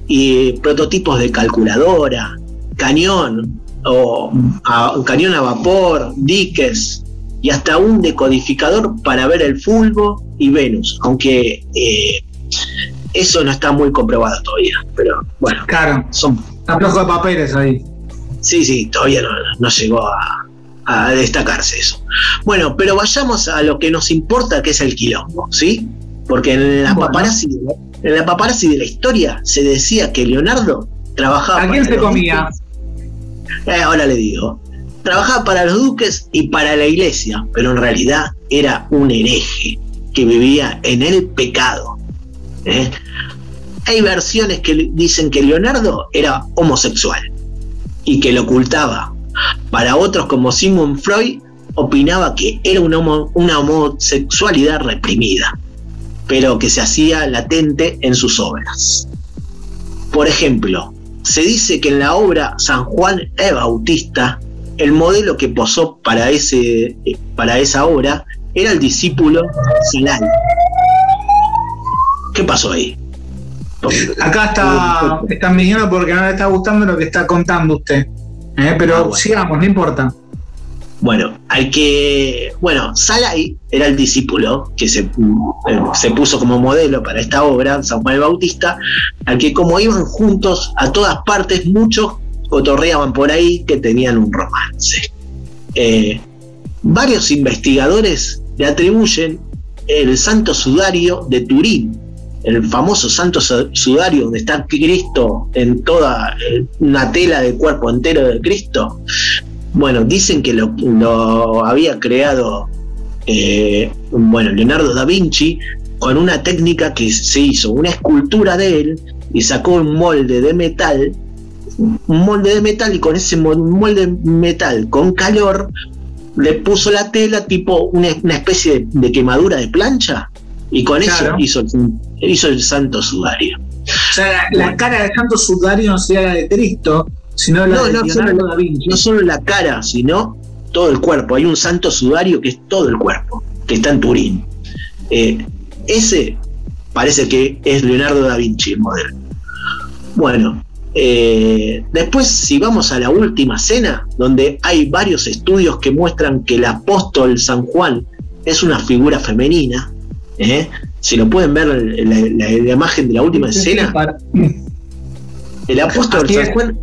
y prototipos de calculadora, cañón, o a- cañón a vapor, diques, y hasta un decodificador para ver el fulbo y Venus, aunque eh, eso no está muy comprobado todavía, pero bueno, Claro. son Está flojo de papeles ahí. Sí, sí, todavía no, no llegó a, a destacarse eso. Bueno, pero vayamos a lo que nos importa, que es el quilombo, ¿sí? Porque en la, paparazzi, en la paparazzi de la historia se decía que Leonardo trabajaba ¿A quién se comía? Eh, ahora le digo. Trabajaba para los duques y para la iglesia, pero en realidad era un hereje que vivía en el pecado. ¿eh? Hay versiones que dicen que Leonardo era homosexual y que lo ocultaba. Para otros, como Sigmund Freud, opinaba que era una, homo- una homosexualidad reprimida, pero que se hacía latente en sus obras. Por ejemplo, se dice que en la obra San Juan el Bautista, el modelo que posó para, ese, para esa obra era el discípulo Salai. ¿Qué pasó ahí? Acá está, están viniendo porque no le está gustando lo que está contando usted. Eh, Pero Ah, bueno. sigamos, no importa. Bueno, hay que. Bueno, Salai era el discípulo que se, eh, se puso como modelo para esta obra, San Juan el Bautista, al que como iban juntos a todas partes, muchos cotorreaban por ahí que tenían un romance. Eh, varios investigadores le atribuyen el Santo Sudario de Turín, el famoso Santo Su- Sudario donde está Cristo en toda eh, una tela del cuerpo entero de Cristo. Bueno, dicen que lo, lo había creado eh, bueno, Leonardo da Vinci con una técnica que se hizo una escultura de él y sacó un molde de metal, un molde de metal y con ese mo- molde de metal con calor le puso la tela tipo una, una especie de, de quemadura de plancha y con Claro. eso hizo, el- hizo el santo sudario. O sea, la, la cara de Santo Sudario no sería la de Cristo, sino la No, de no solo, da Vinci. no solo la cara, sino todo el cuerpo. Hay un santo sudario que es todo el cuerpo, que está en Turín. Eh, ese parece que es Leonardo da Vinci, el modelo. Bueno, eh, después si vamos a la última cena, donde hay varios estudios que muestran que el apóstol San Juan es una figura femenina, ¿eh? si lo pueden ver en la, la- la imagen de la última escena, el apóstol San. Juan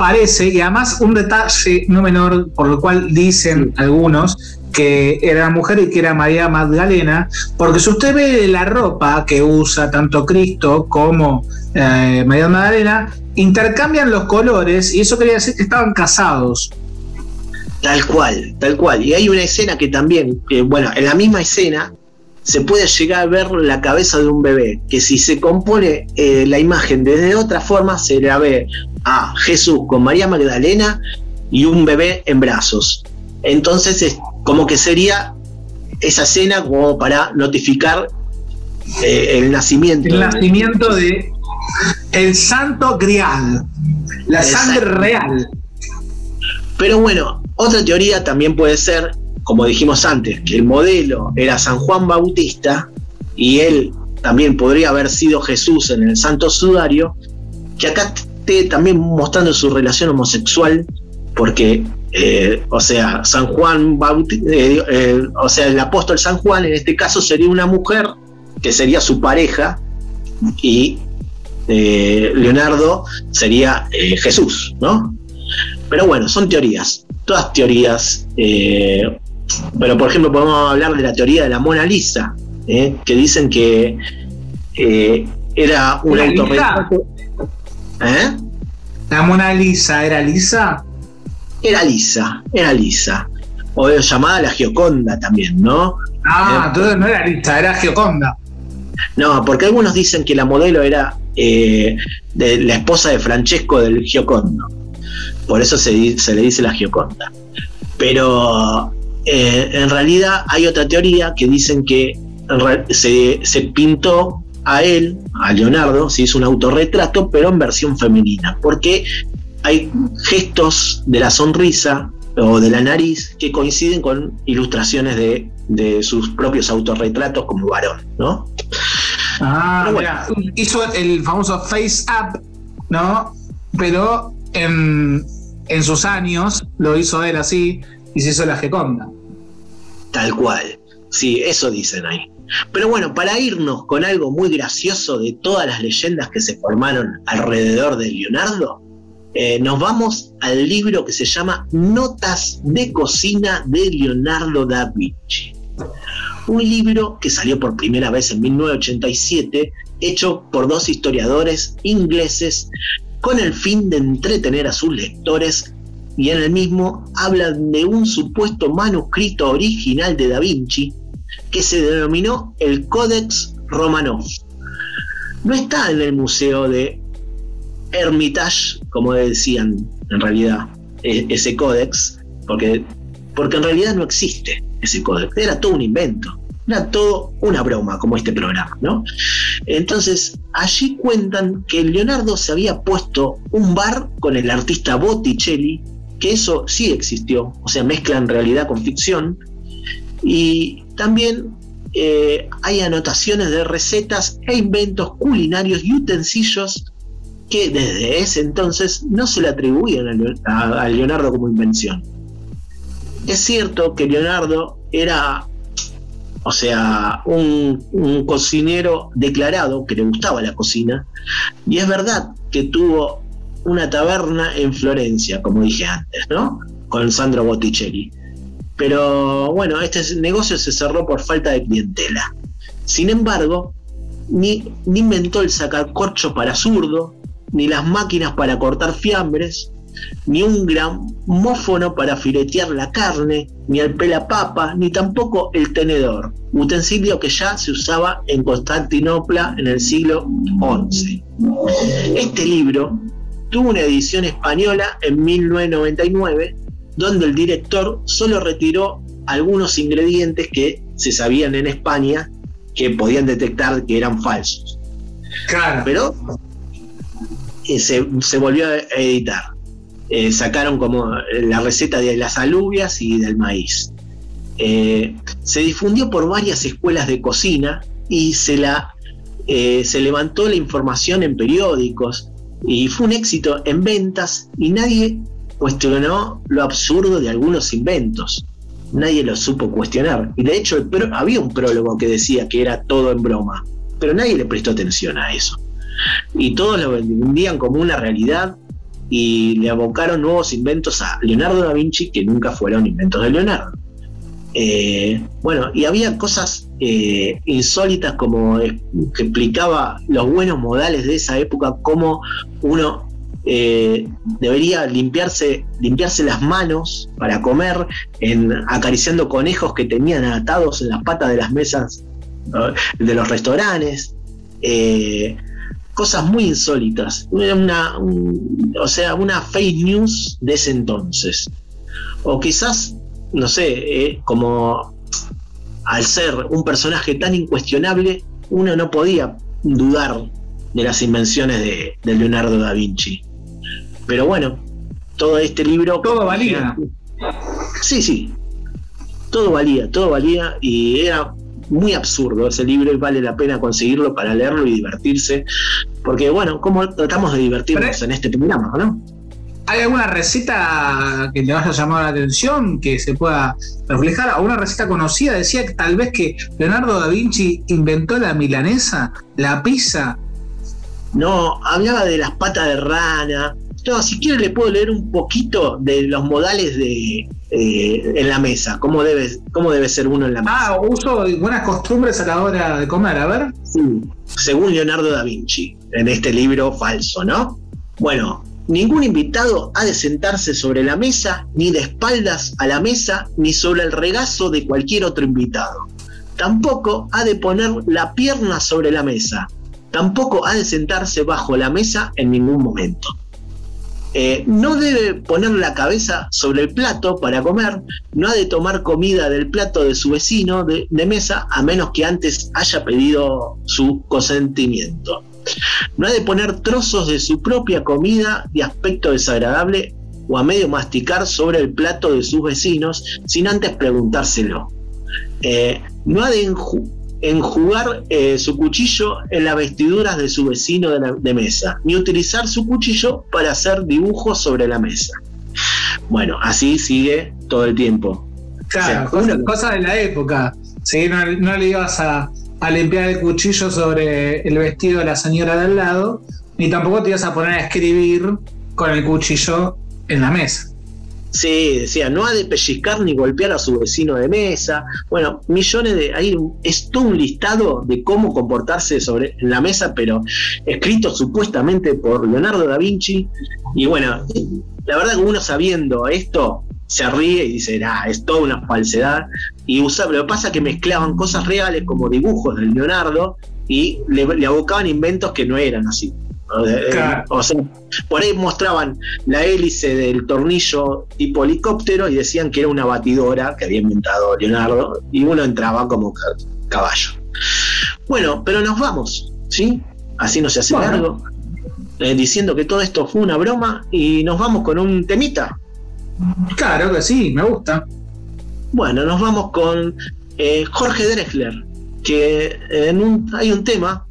Parece, y además un detalle no menor, por lo cual dicen algunos que era mujer y que era María Magdalena, porque si usted ve la ropa que usa tanto Cristo como eh, María Magdalena, intercambian los colores y eso quería decir que estaban casados. Tal cual, tal cual. Y hay una escena que también, bueno, en la misma escena se puede llegar a ver la cabeza de un bebé, que si se compone eh, la imagen desde otra forma, se la ve a Jesús con María Magdalena y un bebé en brazos. Entonces es como que sería esa escena como para notificar eh, el nacimiento. El nacimiento de el santo grial, la sangre real. Pero bueno, otra teoría también puede ser, como dijimos antes, que el modelo era San Juan Bautista y él también podría haber sido Jesús en el Santo Sudario, que acá esté también mostrando su relación homosexual, porque, eh, o sea, San Juan Bautista, o sea, el apóstol San Juan en este caso sería una mujer que sería su pareja y eh, Leonardo sería eh, Jesús, ¿no? Pero bueno, son teorías, todas teorías. Pero por ejemplo, podemos hablar de la teoría de la Mona Lisa, eh, que dicen que eh, era un autorretrato. ¿Eh? La Mona Lisa era lisa. Era lisa, era lisa. O llamada la Gioconda también, ¿no? Ah, Eh, entonces no era lisa, era Gioconda. No, porque algunos dicen que la modelo era eh, de la esposa de Francesco del Giocondo. Por eso se le dice la Gioconda. Pero eh, en realidad hay otra teoría que dicen que se, se pintó a él, a Leonardo, se hizo un autorretrato, pero en versión femenina. Porque hay gestos de la sonrisa o de la nariz que coinciden con ilustraciones de, de sus propios autorretratos como varón, ¿no? Ah, mira, hizo el famoso face up, ¿no? Pero en, en sus años lo hizo él así y se hizo la Geconda. Tal cual. Sí, eso dicen ahí. Pero bueno, para irnos con algo muy gracioso de todas las leyendas que se formaron alrededor de Leonardo, eh, nos vamos al libro que se llama Notas de Cocina de Leonardo da Vinci. Un libro que salió por primera vez en 1987, hecho por dos historiadores ingleses con el fin de entretener a sus lectores y en el mismo hablan de un supuesto manuscrito original de Da Vinci que se denominó el Codex Romanov. No está en el museo de Hermitage, como decían en realidad, e- ese códex, porque, porque en realidad no existe ese códex, era todo un invento, era todo una broma, como este programa, ¿no? Entonces, allí cuentan que Leonardo se había puesto un bar con el artista Botticelli, que eso sí existió, o sea, mezclan realidad con ficción, y también eh, hay anotaciones de recetas e inventos culinarios y utensilios que desde ese entonces no se le atribuían a Leo- a, a Leonardo como invención. Es cierto que Leonardo era, o sea, un cocinero declarado que le gustaba la cocina, y es verdad que tuvo una taberna en Florencia, como dije antes, ¿no? Con Sandro Botticelli. Pero bueno, este negocio se cerró por falta de clientela. Sin embargo, ni, inventó el sacacorcho para zurdo, ni las máquinas para cortar fiambres, ni un gramófono para filetear la carne, ni el pelapapa, ni tampoco el tenedor, utensilio que ya se usaba en Constantinopla en el siglo XI. Este libro tuvo una edición española en 1999, donde el director solo retiró algunos ingredientes que se sabían en España que podían detectar que eran falsos. Claro. Pero eh, se, se volvió a editar. Eh, sacaron como la receta de las alubias y del maíz. Eh, se difundió por varias escuelas de cocina y se, la, eh, se levantó la información en periódicos y fue un éxito en ventas y nadie cuestionó lo absurdo de algunos inventos. Nadie lo supo cuestionar. Y de hecho había un prólogo que decía que era todo en broma, pero nadie le prestó atención a eso. Y todos lo vendían como una realidad y le abocaron nuevos inventos a Leonardo da Vinci que nunca fueron inventos de Leonardo. Eh, bueno, y había cosas eh, insólitas como que explicaba los buenos modales de esa época, cómo uno eh, debería limpiarse, limpiarse las manos para comer, en, acariciando conejos que tenían atados en las patas de las mesas de los restaurantes. Cosas muy insólitas. Una, un- o sea, una fake news de ese entonces. O quizás, no sé, eh, como al ser un personaje tan incuestionable, uno no podía dudar de las invenciones de, de Leonardo da Vinci. Pero bueno, todo este libro... Todo valía. Sí, sí. Todo valía, todo valía y era muy absurdo ese libro y vale la pena conseguirlo para leerlo y divertirse. Porque bueno, como tratamos de divertirnos en este programa, ¿no? ¿Hay alguna receta que te haya llamado la atención que se pueda reflejar? ¿Alguna receta conocida? Decía que tal vez que Leonardo da Vinci inventó la milanesa, la pizza. No, hablaba de las patas de rana. No, si quiere le puedo leer un poquito de los modales de eh, en la mesa, cómo debe, cómo debe ser uno en la mesa. Ah, uso y buenas costumbres a la hora de comer, a ver. Sí, según Leonardo da Vinci, en este libro falso, ¿no? Bueno, ningún invitado ha de sentarse sobre la mesa, ni de espaldas a la mesa, ni sobre el regazo de cualquier otro invitado. Tampoco ha de poner la pierna sobre la mesa. Tampoco ha de sentarse bajo la mesa en ningún momento. Eh, no debe poner la cabeza sobre el plato para comer, no ha de tomar comida del plato de su vecino de, de mesa a menos que antes haya pedido su consentimiento. No ha de poner trozos de su propia comida de aspecto desagradable o a medio masticar sobre el plato de sus vecinos sin antes preguntárselo. Eh, no ha de enju- enjugar eh, su cuchillo en las vestiduras de su vecino de, la- de mesa, ni utilizar su cuchillo para hacer dibujos sobre la mesa. Bueno, así sigue todo el tiempo. Claro, O sea, cosa, cosa de la época. Sí, no, no le ibas a, a limpiar el cuchillo sobre el vestido de la señora de al lado, ni tampoco te ibas a poner a escribir con el cuchillo en la mesa. Sí, decía, no ha de pellizcar ni golpear a su vecino de mesa. Bueno, millones de. Ahí es todo un listado de cómo comportarse sobre en la mesa, pero escrito supuestamente por Leonardo da Vinci. Y bueno, la verdad que uno sabiendo esto se ríe y dice, ah, es toda una falsedad. Y lo que pasa es que mezclaban cosas reales como dibujos del Leonardo y le, le abocaban inventos que no eran así. Eh, Claro. O sea, por ahí mostraban la hélice del tornillo tipo helicóptero y decían que era una batidora que había inventado Leonardo y uno entraba como ca- caballo. Bueno, pero nos vamos, ¿sí? Así no se hace Bueno. largo. eh, diciendo que todo esto fue una broma y nos vamos con un temita. Claro que sí, me gusta. Bueno, nos vamos con eh, Jorge Drexler, que en un- hay un tema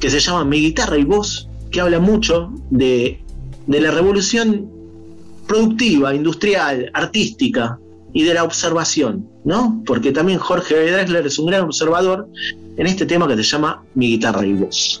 que se llama Mi guitarra y voz, que habla mucho de, de la revolución productiva, industrial, artística y de la observación, ¿no? Porque también Jorge Drexler es un gran observador en este tema que se llama Mi guitarra y voz.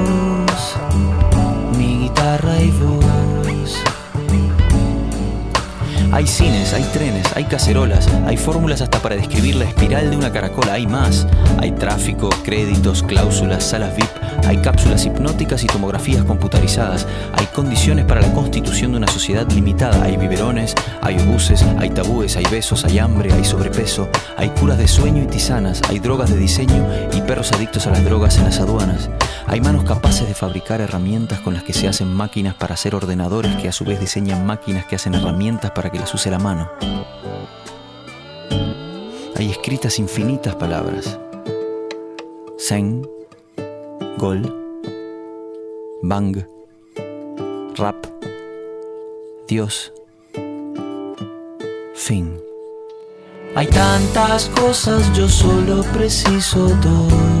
Hay cines, hay trenes, hay cacerolas, hay fórmulas hasta para describir la espiral de una caracola, hay más. Hay tráfico, créditos, cláusulas, salas VIP, hay cápsulas hipnóticas y tomografías computarizadas, hay condiciones para la constitución de una sociedad limitada, hay biberones, hay obuses, hay tabúes, hay besos, hay hambre, hay sobrepeso, hay curas de sueño y tisanas, hay drogas de diseño y perros adictos a las drogas en las aduanas. Hay manos capaces de fabricar herramientas con las que se hacen máquinas para hacer ordenadores que a su vez diseñan máquinas que hacen herramientas para que las use la mano. Hay escritas infinitas palabras. Zen, Gol, Bang, Rap, Dios, Fin. Hay tantas cosas, yo solo preciso dos.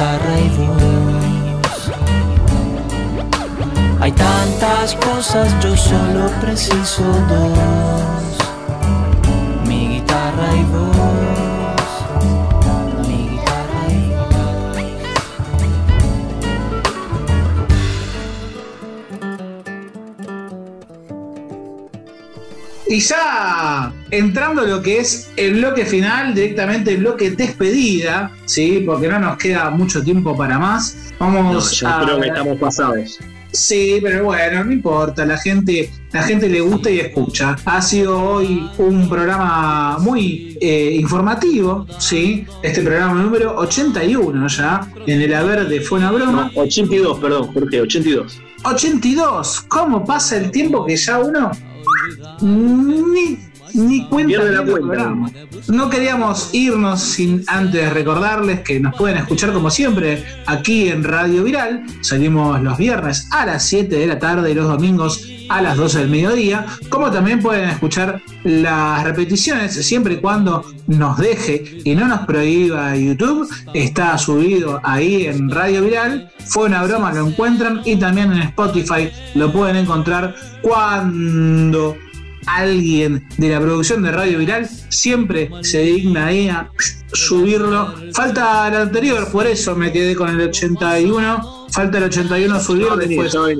guitarra y. Hay tantas cosas, yo solo preciso dos. Mi guitarra y voz, Y ya entrando a lo que es el bloque final, directamente el bloque despedida, ¿sí? Porque no nos queda mucho tiempo para más. Vamos No, yo a. creo que estamos pasados. Sí, pero bueno, no importa, la gente, la gente le gusta y escucha. Ha sido hoy un programa muy eh, informativo, ¿sí? Este programa número 81 ya, en el haber de Fue una broma. 82, perdón, Jorge, 82. 82, ¿cómo pasa el tiempo que ya uno ni, ni cuenta la cuenta. No queríamos irnos sin antes recordarles que nos pueden escuchar como siempre aquí en Radio Viral. Salimos los viernes a las 7 de la tarde y los domingos a las 12 del mediodía. Como también pueden escuchar las repeticiones siempre y cuando nos deje y no nos prohíba YouTube. Está subido ahí en Radio Viral. Fue una broma, lo encuentran y también en Spotify lo pueden encontrar cuando alguien de la producción de Radio Viral siempre se digna ahí a subirlo. Falta el anterior, por eso me quedé con el 81. Falta el 81 subir, Ya va a venir, después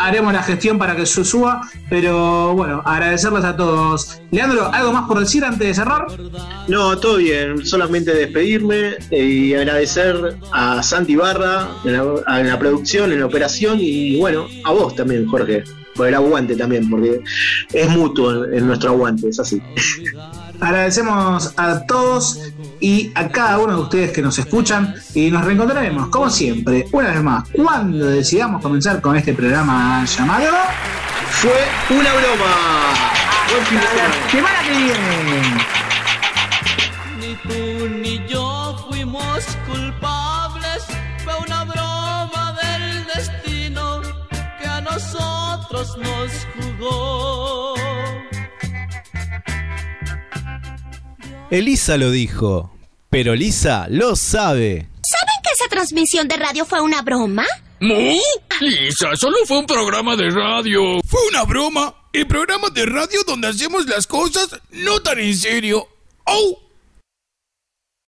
haremos la gestión para que se suba. Pero bueno, agradecerles a todos. Leandro, ¿algo más por decir antes de cerrar? No, todo bien, solamente despedirme eh, y agradecer a Santi Barra en la, en la producción, en la operación y bueno, a vos también, Jorge, por el aguante también, porque es mutuo en nuestro aguante, es así. [laughs] Agradecemos a todos y a cada uno de ustedes que nos escuchan y nos reencontraremos, como siempre, una vez más, cuando decidamos comenzar con este programa llamado Fue una broma. De semana. semana que viene. Elisa lo dijo, pero Lisa lo sabe. ¿Saben que esa transmisión de radio fue una broma? ¿No? Lisa, solo fue un programa de radio. Fue una broma. El programa de radio donde hacemos las cosas no tan en serio. ¡Oh!